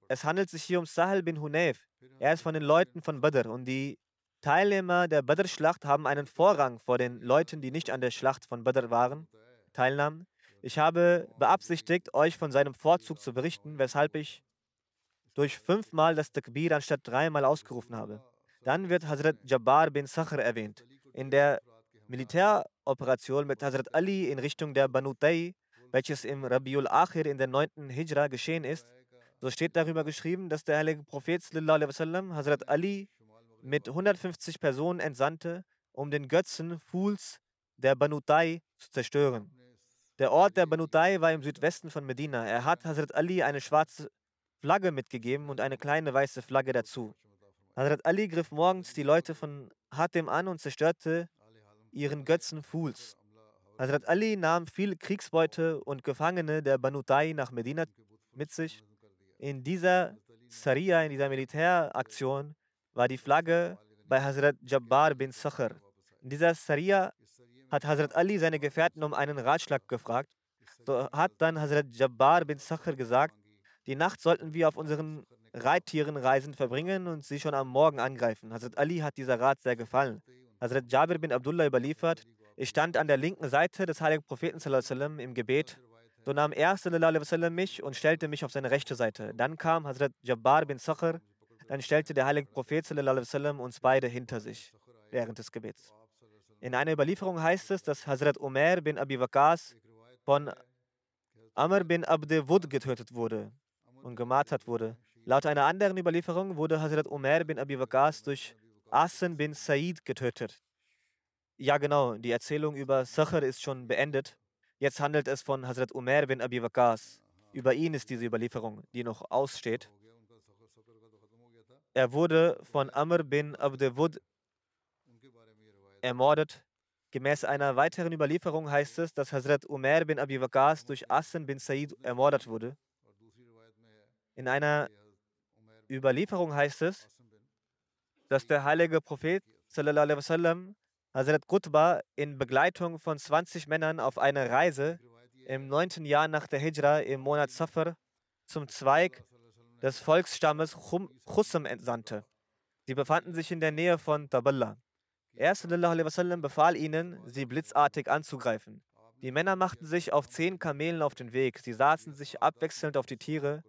es handelt sich hier um Sahel bin Hunayf. Er ist von den Leuten von Badr und die Teilnehmer der Badr-Schlacht haben einen Vorrang vor den Leuten, die nicht an der Schlacht von Badr waren, teilnahmen. Ich habe beabsichtigt, euch von seinem Vorzug zu berichten, weshalb ich durch fünfmal das Takbir anstatt dreimal ausgerufen habe. Dann wird Hazrat Jabbar bin Sakhr erwähnt. In der Militäroperation mit Hazrat Ali in Richtung der Banu Tay welches im Rabiul Akhir in der 9. Hijra geschehen ist, so steht darüber geschrieben, dass der heilige Prophet wasallam, Hazrat Ali mit 150 Personen entsandte, um den Götzen Fuls der Banutai zu zerstören. Der Ort der Banutai war im Südwesten von Medina. Er hat Hazrat Ali eine schwarze Flagge mitgegeben und eine kleine weiße Flagge dazu. Hazrat Ali griff morgens die Leute von Hatim an und zerstörte ihren Götzen Fuls. Hazrat Ali nahm viel Kriegsbeute und Gefangene der Banu Tai nach Medina mit sich. In dieser Saria, in dieser Militäraktion, war die Flagge bei Hazrat Jabbar bin Sakhr. In dieser Saria hat Hazrat Ali seine Gefährten um einen Ratschlag gefragt. So hat dann Hazrat Jabbar bin Sakhr gesagt, die Nacht sollten wir auf unseren Reittieren reisen verbringen und sie schon am Morgen angreifen. Hazrat Ali hat dieser Rat sehr gefallen. Hazrat Jabir bin Abdullah überliefert, ich stand an der linken Seite des heiligen Propheten im Gebet. So nahm er mich und stellte mich auf seine rechte Seite. Dann kam Hazrat Jabbar bin Sakhr. Dann stellte der heilige Prophet uns beide hinter sich. während des Gebets. In einer Überlieferung heißt es, dass Hazrat Umar bin Abi Waqas von Amr bin Abde Wud getötet wurde und gemartert wurde. Laut einer anderen Überlieferung wurde Hazrat Umar bin Abi Waqas durch Asen bin Said getötet. Ja, genau, die Erzählung über Sakhr ist schon beendet. Jetzt handelt es von Hazrat Umar bin Abi Waqas. Über ihn ist diese Überlieferung, die noch aussteht. Er wurde von Amr bin Abde Wud ermordet. Gemäß einer weiteren Überlieferung heißt es, dass Hazrat Umar bin Abi Waqas durch Asen bin Said ermordet wurde. In einer Überlieferung heißt es, dass der heilige Prophet wasallam, Hazrat Qutba in Begleitung von 20 Männern auf eine Reise im 9. Jahr nach der Hijra im Monat Safar zum Zweig des Volksstammes Chusam entsandte. Sie befanden sich in der Nähe von Taballa. Er wasallam, befahl ihnen, sie blitzartig anzugreifen. Die Männer machten sich auf zehn Kamelen auf den Weg. Sie saßen sich abwechselnd auf die Tiere.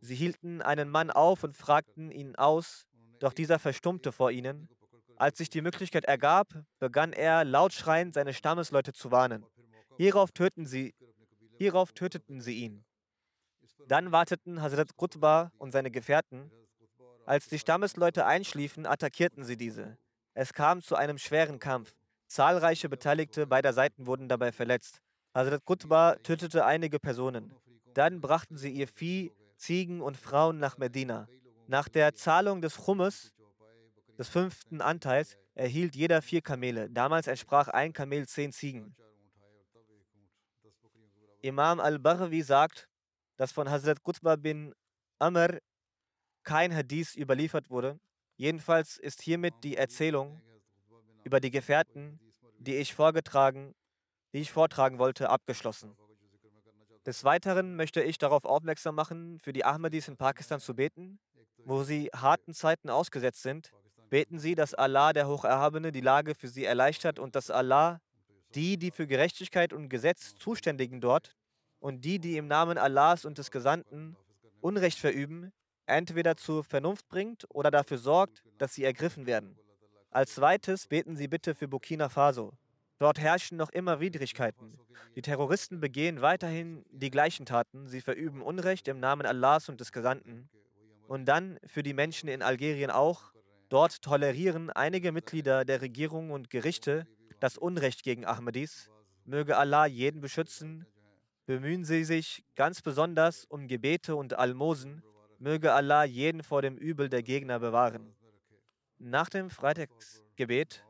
Sie hielten einen Mann auf und fragten ihn aus, doch dieser verstummte vor ihnen. Als sich die Möglichkeit ergab, begann er laut schreiend seine Stammesleute zu warnen. Hierauf, töten sie, hierauf töteten sie ihn. Dann warteten Hazrat Qutba und seine Gefährten. Als die Stammesleute einschliefen, attackierten sie diese. Es kam zu einem schweren Kampf. Zahlreiche Beteiligte beider Seiten wurden dabei verletzt. Hazrat Qutba tötete einige Personen. Dann brachten sie ihr Vieh, Ziegen und Frauen nach Medina. Nach der Zahlung des Chummes, des fünften Anteils, erhielt jeder vier Kamele. Damals entsprach ein Kamel zehn Ziegen. Imam al-Barwi sagt, dass von Hazrat Qutba bin Amr kein Hadith überliefert wurde. Jedenfalls ist hiermit die Erzählung über die Gefährten, die ich vorgetragen, die ich vortragen wollte, abgeschlossen. Des Weiteren möchte ich darauf aufmerksam machen, für die Ahmadis in Pakistan zu beten, wo sie harten Zeiten ausgesetzt sind. Beten sie, dass Allah, der Hocherhabene, die Lage für sie erleichtert und dass Allah die, die für Gerechtigkeit und Gesetz zuständigen dort und die, die im Namen Allahs und des Gesandten Unrecht verüben, entweder zur Vernunft bringt oder dafür sorgt, dass sie ergriffen werden. Als zweites beten Sie bitte für Burkina Faso. Dort herrschen noch immer Widrigkeiten. Die Terroristen begehen weiterhin die gleichen Taten. Sie verüben Unrecht im Namen Allahs und des Gesandten. Und dann für die Menschen in Algerien auch. Dort tolerieren einige Mitglieder der Regierung und Gerichte das Unrecht gegen Ahmadis. Möge Allah jeden beschützen. Bemühen Sie sich ganz besonders um Gebete und Almosen Möge Allah jeden vor dem Übel der Gegner bewahren. Nach dem Freitagsgebet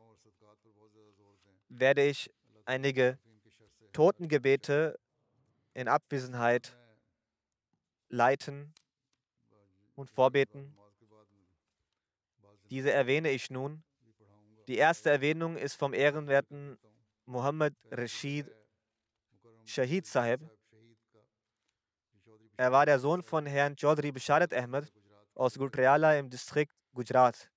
werde ich einige Totengebete in Abwesenheit leiten und vorbeten. Diese erwähne ich nun. Die erste Erwähnung ist vom ehrenwerten Muhammad Rashid Shahid Sahib. Er war der Sohn von Herrn Chaudhry Bisharat Ahmed aus Gurtriala im Distrikt Gujarat.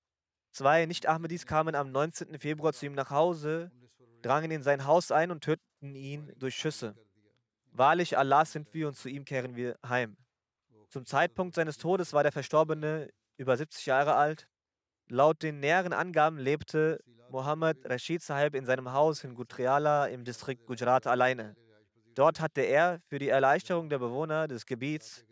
Zwei Nicht-Ahmadis kamen am 19. Februar zu ihm nach Hause, drangen in sein Haus ein und töteten ihn durch Schüsse. Wahrlich, Allah sind wir und zu ihm kehren wir heim. Zum Zeitpunkt seines Todes war der Verstorbene über 70 Jahre alt. Laut den näheren Angaben lebte Mohammed Rashid Sahib in seinem Haus in Gutriala im Distrikt Gujarat alleine. Dort hatte er für die Erleichterung der Bewohner des Gebiets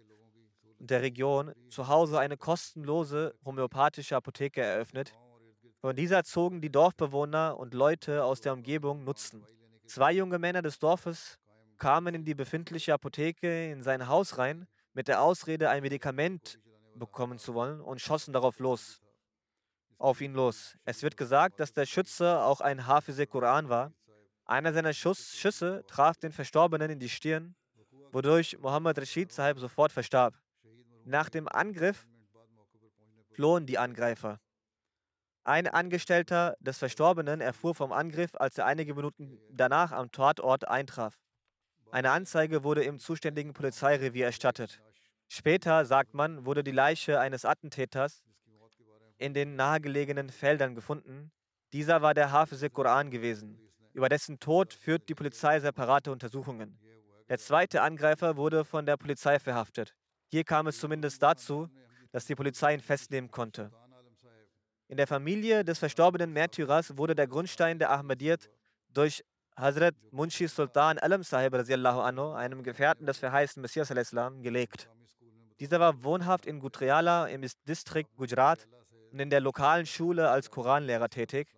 und der Region zu Hause eine kostenlose homöopathische Apotheke eröffnet. Von dieser zogen die Dorfbewohner und Leute aus der Umgebung Nutzen. Zwei junge Männer des Dorfes kamen in die befindliche Apotheke in sein Haus rein, mit der Ausrede, ein Medikament bekommen zu wollen und schossen darauf los, auf ihn los. Es wird gesagt, dass der Schütze auch ein Hafize Koran war einer seiner Schuss, Schüsse traf den Verstorbenen in die Stirn, wodurch Mohammed Rashid Sahib sofort verstarb. Nach dem Angriff flohen die Angreifer. Ein Angestellter des Verstorbenen erfuhr vom Angriff, als er einige Minuten danach am Tatort eintraf. Eine Anzeige wurde im zuständigen Polizeirevier erstattet. Später, sagt man, wurde die Leiche eines Attentäters in den nahegelegenen Feldern gefunden. Dieser war der Hafize Koran gewesen. Über dessen Tod führt die Polizei separate Untersuchungen. Der zweite Angreifer wurde von der Polizei verhaftet. Hier kam es zumindest dazu, dass die Polizei ihn festnehmen konnte. In der Familie des verstorbenen Märtyrers wurde der Grundstein der Ahmadiyyat durch Hazrat Munshi Sultan Alam Sahib anhu, einem Gefährten des verheißten Messias gelegt. Dieser war wohnhaft in Gujriala im Distrikt Gujarat in der lokalen Schule als Koranlehrer tätig.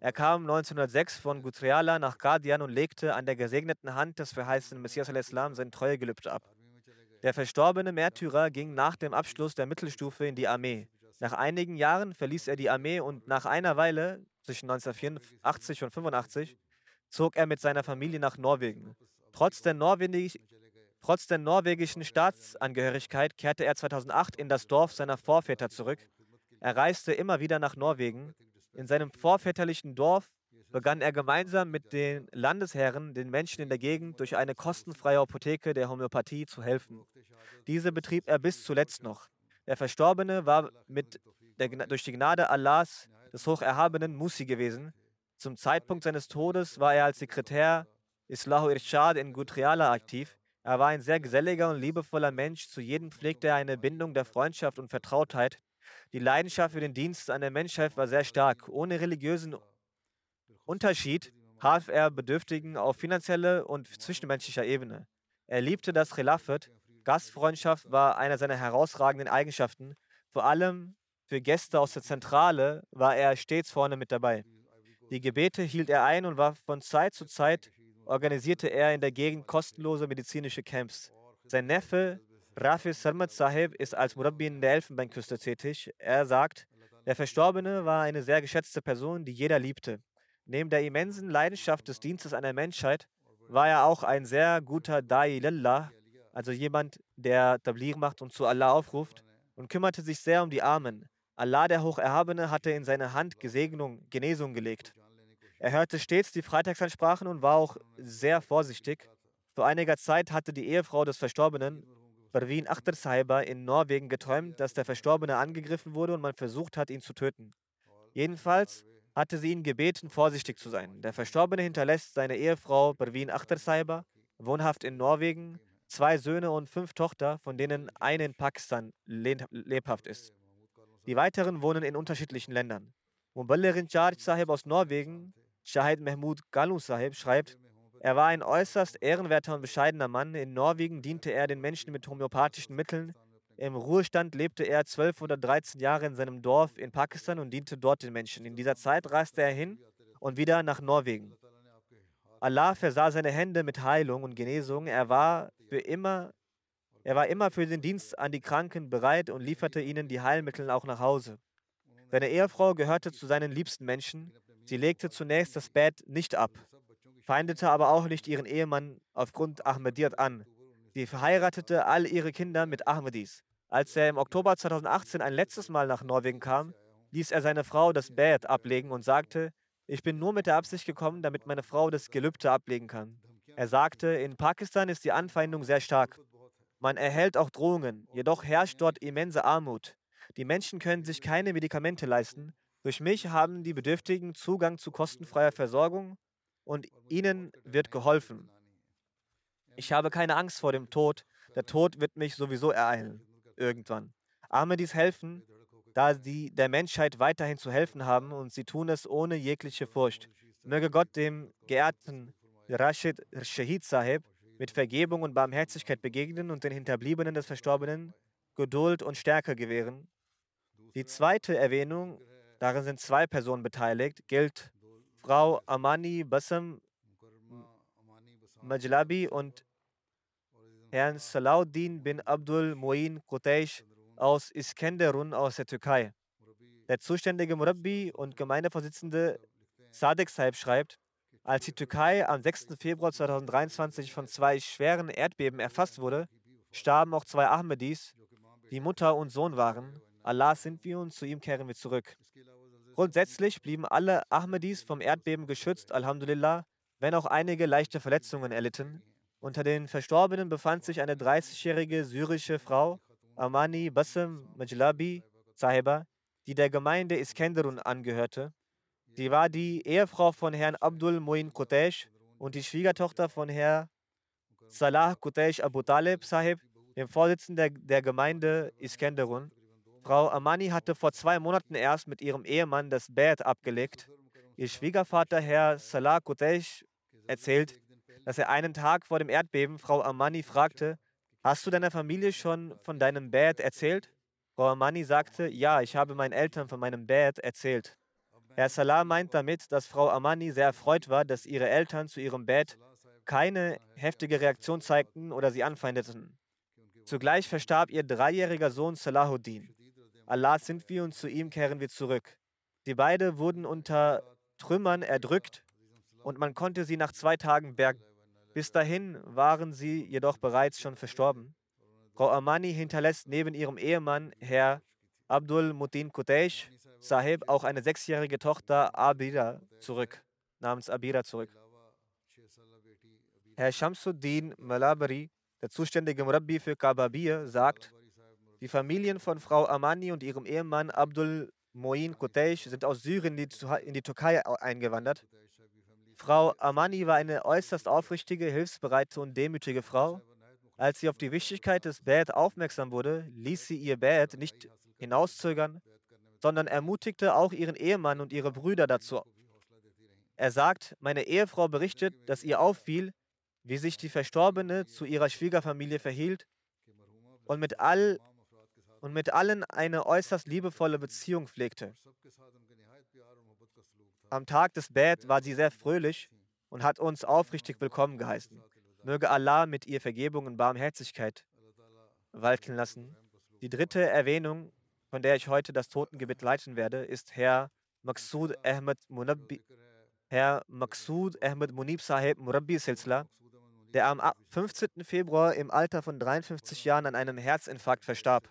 Er kam 1906 von Gujriala nach Qadian und legte an der gesegneten Hand des verheißenen Messias al-Islam sein Treuegelübde ab. Der verstorbene Märtyrer ging nach dem Abschluss der Mittelstufe in die Armee. Nach einigen Jahren verließ er die Armee und nach einer Weile, zwischen 1984 und 1985, zog er mit seiner Familie nach Norwegen. Trotz der, Norweg trotz der norwegischen Staatsangehörigkeit kehrte er 2008 in das Dorf seiner Vorväter zurück. Er reiste immer wieder nach Norwegen. In seinem vorväterlichen Dorf begann er gemeinsam mit den Landesherren den Menschen in der Gegend durch eine kostenfreie Apotheke der Homöopathie zu helfen. Diese betrieb er bis zuletzt noch. Der Verstorbene war mit der, durch die Gnade Allahs des Hocherhabenen Musi gewesen. Zum Zeitpunkt seines Todes war er als Sekretär Islahu Irshad in Gutriala aktiv. Er war ein sehr geselliger und liebevoller Mensch. Zu jedem pflegte er eine Bindung der Freundschaft und Vertrautheit. Die Leidenschaft für den Dienst an der Menschheit war sehr stark. Ohne religiösen Unterschied half er Bedürftigen auf finanzieller und zwischenmenschlicher Ebene. Er liebte das Khilafat. Gastfreundschaft war einer seiner herausragenden Eigenschaften. Vor allem für Gäste aus der Zentrale war er stets vorne mit dabei. Die Gebete hielt er ein und war von Zeit zu Zeit organisierte er in der Gegend kostenlose medizinische Camps. Sein Neffe Rafi Sarmat Sahib ist als Murabbi in der Elfenbeinküste tätig. Er sagt, der Verstorbene war eine sehr geschätzte Person, die jeder liebte. Neben der immensen Leidenschaft des Dienstes an der Menschheit war er auch ein sehr guter Da'i Lillah, also jemand, der Tablir macht und zu Allah aufruft und kümmerte sich sehr um die Armen. Allah, der Hocherhabene, hatte in seine Hand Gesegnung, Genesung gelegt. Er hörte stets die Freitagsansprachen und war auch sehr vorsichtig. Vor einiger Zeit hatte die Ehefrau des Verstorbenen, Akhtar Sahiba, in Norwegen geträumt, dass der Verstorbene angegriffen wurde und man versucht hat, ihn zu töten. Jedenfalls hatte sie ihn gebeten, vorsichtig zu sein. Der Verstorbene hinterlässt seine Ehefrau Barwin Akhtar Sahiba, wohnhaft in Norwegen, zwei Söhne und fünf Tochter, von denen eine in Pakistan lebhaft ist. Die weiteren wohnen in unterschiedlichen Ländern. Muballirin Charj Sahib aus Norwegen Shahid Mahmoud Galu Sahib schreibt, er war ein äußerst ehrenwerter und bescheidener Mann. In Norwegen diente er den Menschen mit homöopathischen Mitteln. Im Ruhestand lebte er 12 oder 13 Jahre in seinem Dorf in Pakistan und diente dort den Menschen. In dieser Zeit reiste er hin und wieder nach Norwegen. Allah versah seine Hände mit Heilung und Genesung. Er war für immer, er war immer für den Dienst an die Kranken bereit und lieferte ihnen die Heilmittel auch nach Hause. Seine Ehefrau gehörte zu seinen liebsten Menschen. Sie legte zunächst das Bett nicht ab, feindete aber auch nicht ihren Ehemann aufgrund Ahmadiyyat an. Sie verheiratete all ihre Kinder mit Ahmadis. Als er im Oktober 2018 ein letztes Mal nach Norwegen kam, ließ er seine Frau das Bett ablegen und sagte, ich bin nur mit der Absicht gekommen, damit meine Frau das Gelübde ablegen kann. Er sagte, in Pakistan ist die Anfeindung sehr stark. Man erhält auch Drohungen, jedoch herrscht dort immense Armut. Die Menschen können sich keine Medikamente leisten durch mich haben die Bedürftigen Zugang zu kostenfreier Versorgung und ihnen wird geholfen. Ich habe keine Angst vor dem Tod. Der Tod wird mich sowieso ereilen. Irgendwann. Ahmadis helfen, da sie der Menschheit weiterhin zu helfen haben und sie tun es ohne jegliche Furcht. Möge Gott dem geehrten Rashid Shahid Sahib mit Vergebung und Barmherzigkeit begegnen und den Hinterbliebenen des Verstorbenen Geduld und Stärke gewähren. Die zweite Erwähnung Darin sind zwei Personen beteiligt, gilt Frau Amani Bassam Majlabi und Herrn Salauddin bin Abdul Moin Qutaish aus Iskenderun aus der Türkei. Der zuständige Murabbi und Gemeindevorsitzende Sadek Saib schreibt, als die Türkei am 6. Februar 2023 von zwei schweren Erdbeben erfasst wurde, starben auch zwei Ahmadis, die Mutter und Sohn waren. Allah sind wir und zu ihm kehren wir zurück. Grundsätzlich blieben alle Ahmadis vom Erdbeben geschützt, Alhamdulillah, wenn auch einige leichte Verletzungen erlitten. Unter den Verstorbenen befand sich eine 30-jährige syrische Frau, Amani Bassem Majlabi Sahiba, die der Gemeinde Iskenderun angehörte. Sie war die Ehefrau von Herrn Abdul Moin Qutesh und die Schwiegertochter von Herrn Salah Qutesh Abu Talib Sahib, dem Vorsitzenden der, der Gemeinde Iskenderun. Frau Amani hatte vor zwei Monaten erst mit ihrem Ehemann das Bad abgelegt. Ihr Schwiegervater, Herr Salah Qutesh, erzählt, dass er einen Tag vor dem Erdbeben Frau Amani fragte, hast du deiner Familie schon von deinem Bad erzählt? Frau Amani sagte, ja, ich habe meinen Eltern von meinem Bad erzählt. Herr Salah meint damit, dass Frau Amani sehr erfreut war, dass ihre Eltern zu ihrem Bett keine heftige Reaktion zeigten oder sie anfeindeten. Zugleich verstarb ihr dreijähriger Sohn Salahuddin. Allah sind wir und zu ihm kehren wir zurück. Die beiden wurden unter Trümmern erdrückt und man konnte sie nach zwei Tagen bergen. Bis dahin waren sie jedoch bereits schon verstorben. Frau Amani hinterlässt neben ihrem Ehemann, Herr Abdul Mutin Kutesh, Sahib auch eine sechsjährige Tochter Abira zurück, namens Abira zurück. Herr Shamsuddin Malabari, der zuständige Murabbi für Kababir, sagt, die Familien von Frau Amani und ihrem Ehemann Abdul Moin Kutesh sind aus Syrien in die Türkei eingewandert. Frau Amani war eine äußerst aufrichtige, hilfsbereite und demütige Frau. Als sie auf die Wichtigkeit des Bad aufmerksam wurde, ließ sie ihr Bad nicht hinauszögern, sondern ermutigte auch ihren Ehemann und ihre Brüder dazu. Er sagt, meine Ehefrau berichtet, dass ihr auffiel, wie sich die Verstorbene zu ihrer Schwiegerfamilie verhielt und mit, all, und mit allen eine äußerst liebevolle Beziehung pflegte. Am Tag des Bad war sie sehr fröhlich und hat uns aufrichtig willkommen geheißen. Möge Allah mit ihr Vergebung und Barmherzigkeit walten lassen. Die dritte Erwähnung, von der ich heute das Totengebet leiten werde, ist Herr Maksud Ahmed Munabbi, Herr Maksud Ahmed Munib Sahib Murabbi Silsla, der am 15. Februar im Alter von 53 Jahren an einem Herzinfarkt verstarb.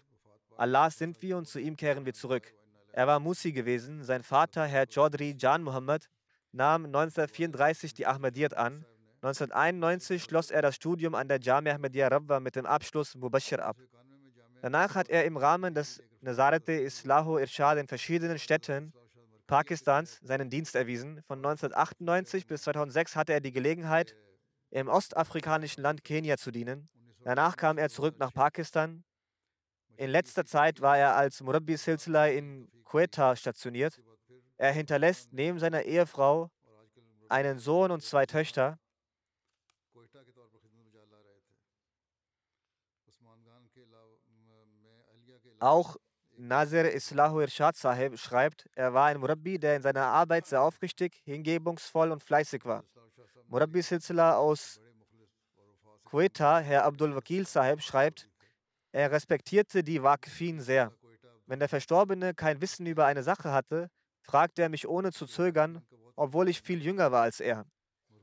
Allah sind wir und zu ihm kehren wir zurück. Er war Musi gewesen. Sein Vater, Herr Chaudhry Jan Muhammad, nahm 1934 die Ahmadiyyat an. 1991 schloss er das Studium an der Jamia Ahmadiyya Rabwa mit dem Abschluss Mubashir ab. Danach hat er im Rahmen des Nazarete Islahu Irshad in verschiedenen Städten Pakistans seinen Dienst erwiesen. Von 1998 bis 2006 hatte er die Gelegenheit, im ostafrikanischen Land Kenia zu dienen. Danach kam er zurück nach Pakistan. In letzter Zeit war er als Murabbi Silsila in Quetta stationiert. Er hinterlässt neben seiner Ehefrau einen Sohn und zwei Töchter. Auch Nazir Islahu Irshad Sahib schreibt, er war ein Murabbi, der in seiner Arbeit sehr aufrichtig, hingebungsvoll und fleißig war. Murabbi Silsila aus Quetta, Herr Abdul Wakil Sahib, schreibt, er respektierte die Wakifin sehr. Wenn der Verstorbene kein Wissen über eine Sache hatte, fragte er mich ohne zu zögern, obwohl ich viel jünger war als er.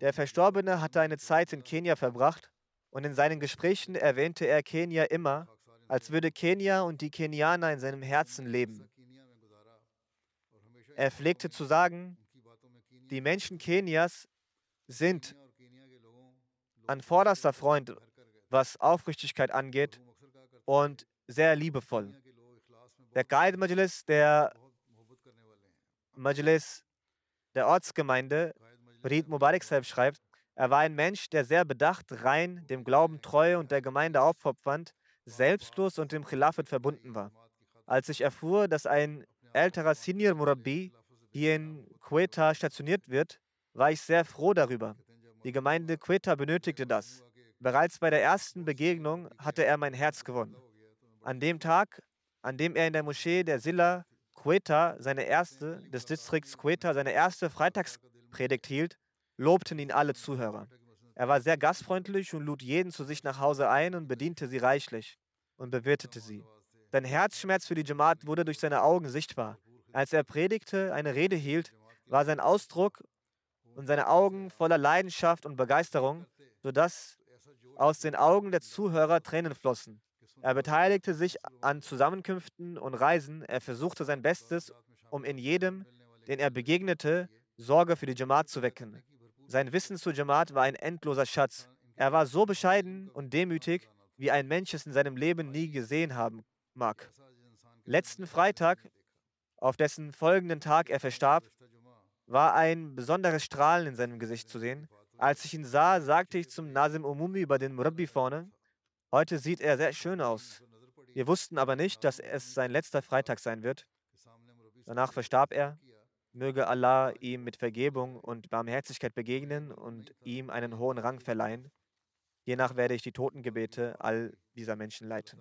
Der Verstorbene hatte eine Zeit in Kenia verbracht und in seinen Gesprächen erwähnte er Kenia immer, als würde Kenia und die Kenianer in seinem Herzen leben. Er pflegte zu sagen, die Menschen Kenias sind an vorderster Freund, was Aufrichtigkeit angeht und sehr liebevoll. Der Qaid Majlis, der Majlis der Ortsgemeinde, Reed Mubarak Sahib schreibt, er war ein Mensch, der sehr bedacht, rein, dem Glauben treu und der Gemeinde aufopfernd, selbstlos und dem Khilafat verbunden war. Als ich erfuhr, dass ein älterer Senior Murabbi hier in Quetta stationiert wird, war ich sehr froh darüber. Die Gemeinde Quetta benötigte das. Bereits bei der ersten Begegnung hatte er mein Herz gewonnen. An dem Tag, an dem er in der Moschee der Silla Quetta seine erste, des Distrikts Quetta seine erste Freitagspredigt hielt, lobten ihn alle Zuhörer. Er war sehr gastfreundlich und lud jeden zu sich nach Hause ein und bediente sie reichlich und bewirtete sie. Sein Herzschmerz für die Jamaat wurde durch seine Augen sichtbar. Als er predigte, eine Rede hielt, war sein Ausdruck und seine Augen voller Leidenschaft und Begeisterung, sodass aus den Augen der Zuhörer Tränen flossen. Er beteiligte sich an Zusammenkünften und Reisen. Er versuchte sein Bestes, um in jedem, den er begegnete, Sorge für die Jamaat zu wecken. Sein Wissen zu Jamaat war ein endloser Schatz. Er war so bescheiden und demütig, wie ein Mensch es in seinem Leben nie gesehen haben mag. Letzten Freitag, auf dessen folgenden Tag er verstarb, war ein besonderes Strahlen in seinem Gesicht zu sehen. Als ich ihn sah, sagte ich zum Nasim Umumi über den Murabbi vorne, Heute sieht er sehr schön aus. Wir wussten aber nicht, dass es sein letzter Freitag sein wird. Danach verstarb er. Möge Allah ihm mit Vergebung und Barmherzigkeit begegnen und ihm einen hohen Rang verleihen. Hiernach werde ich die Totengebete all dieser Menschen leiten.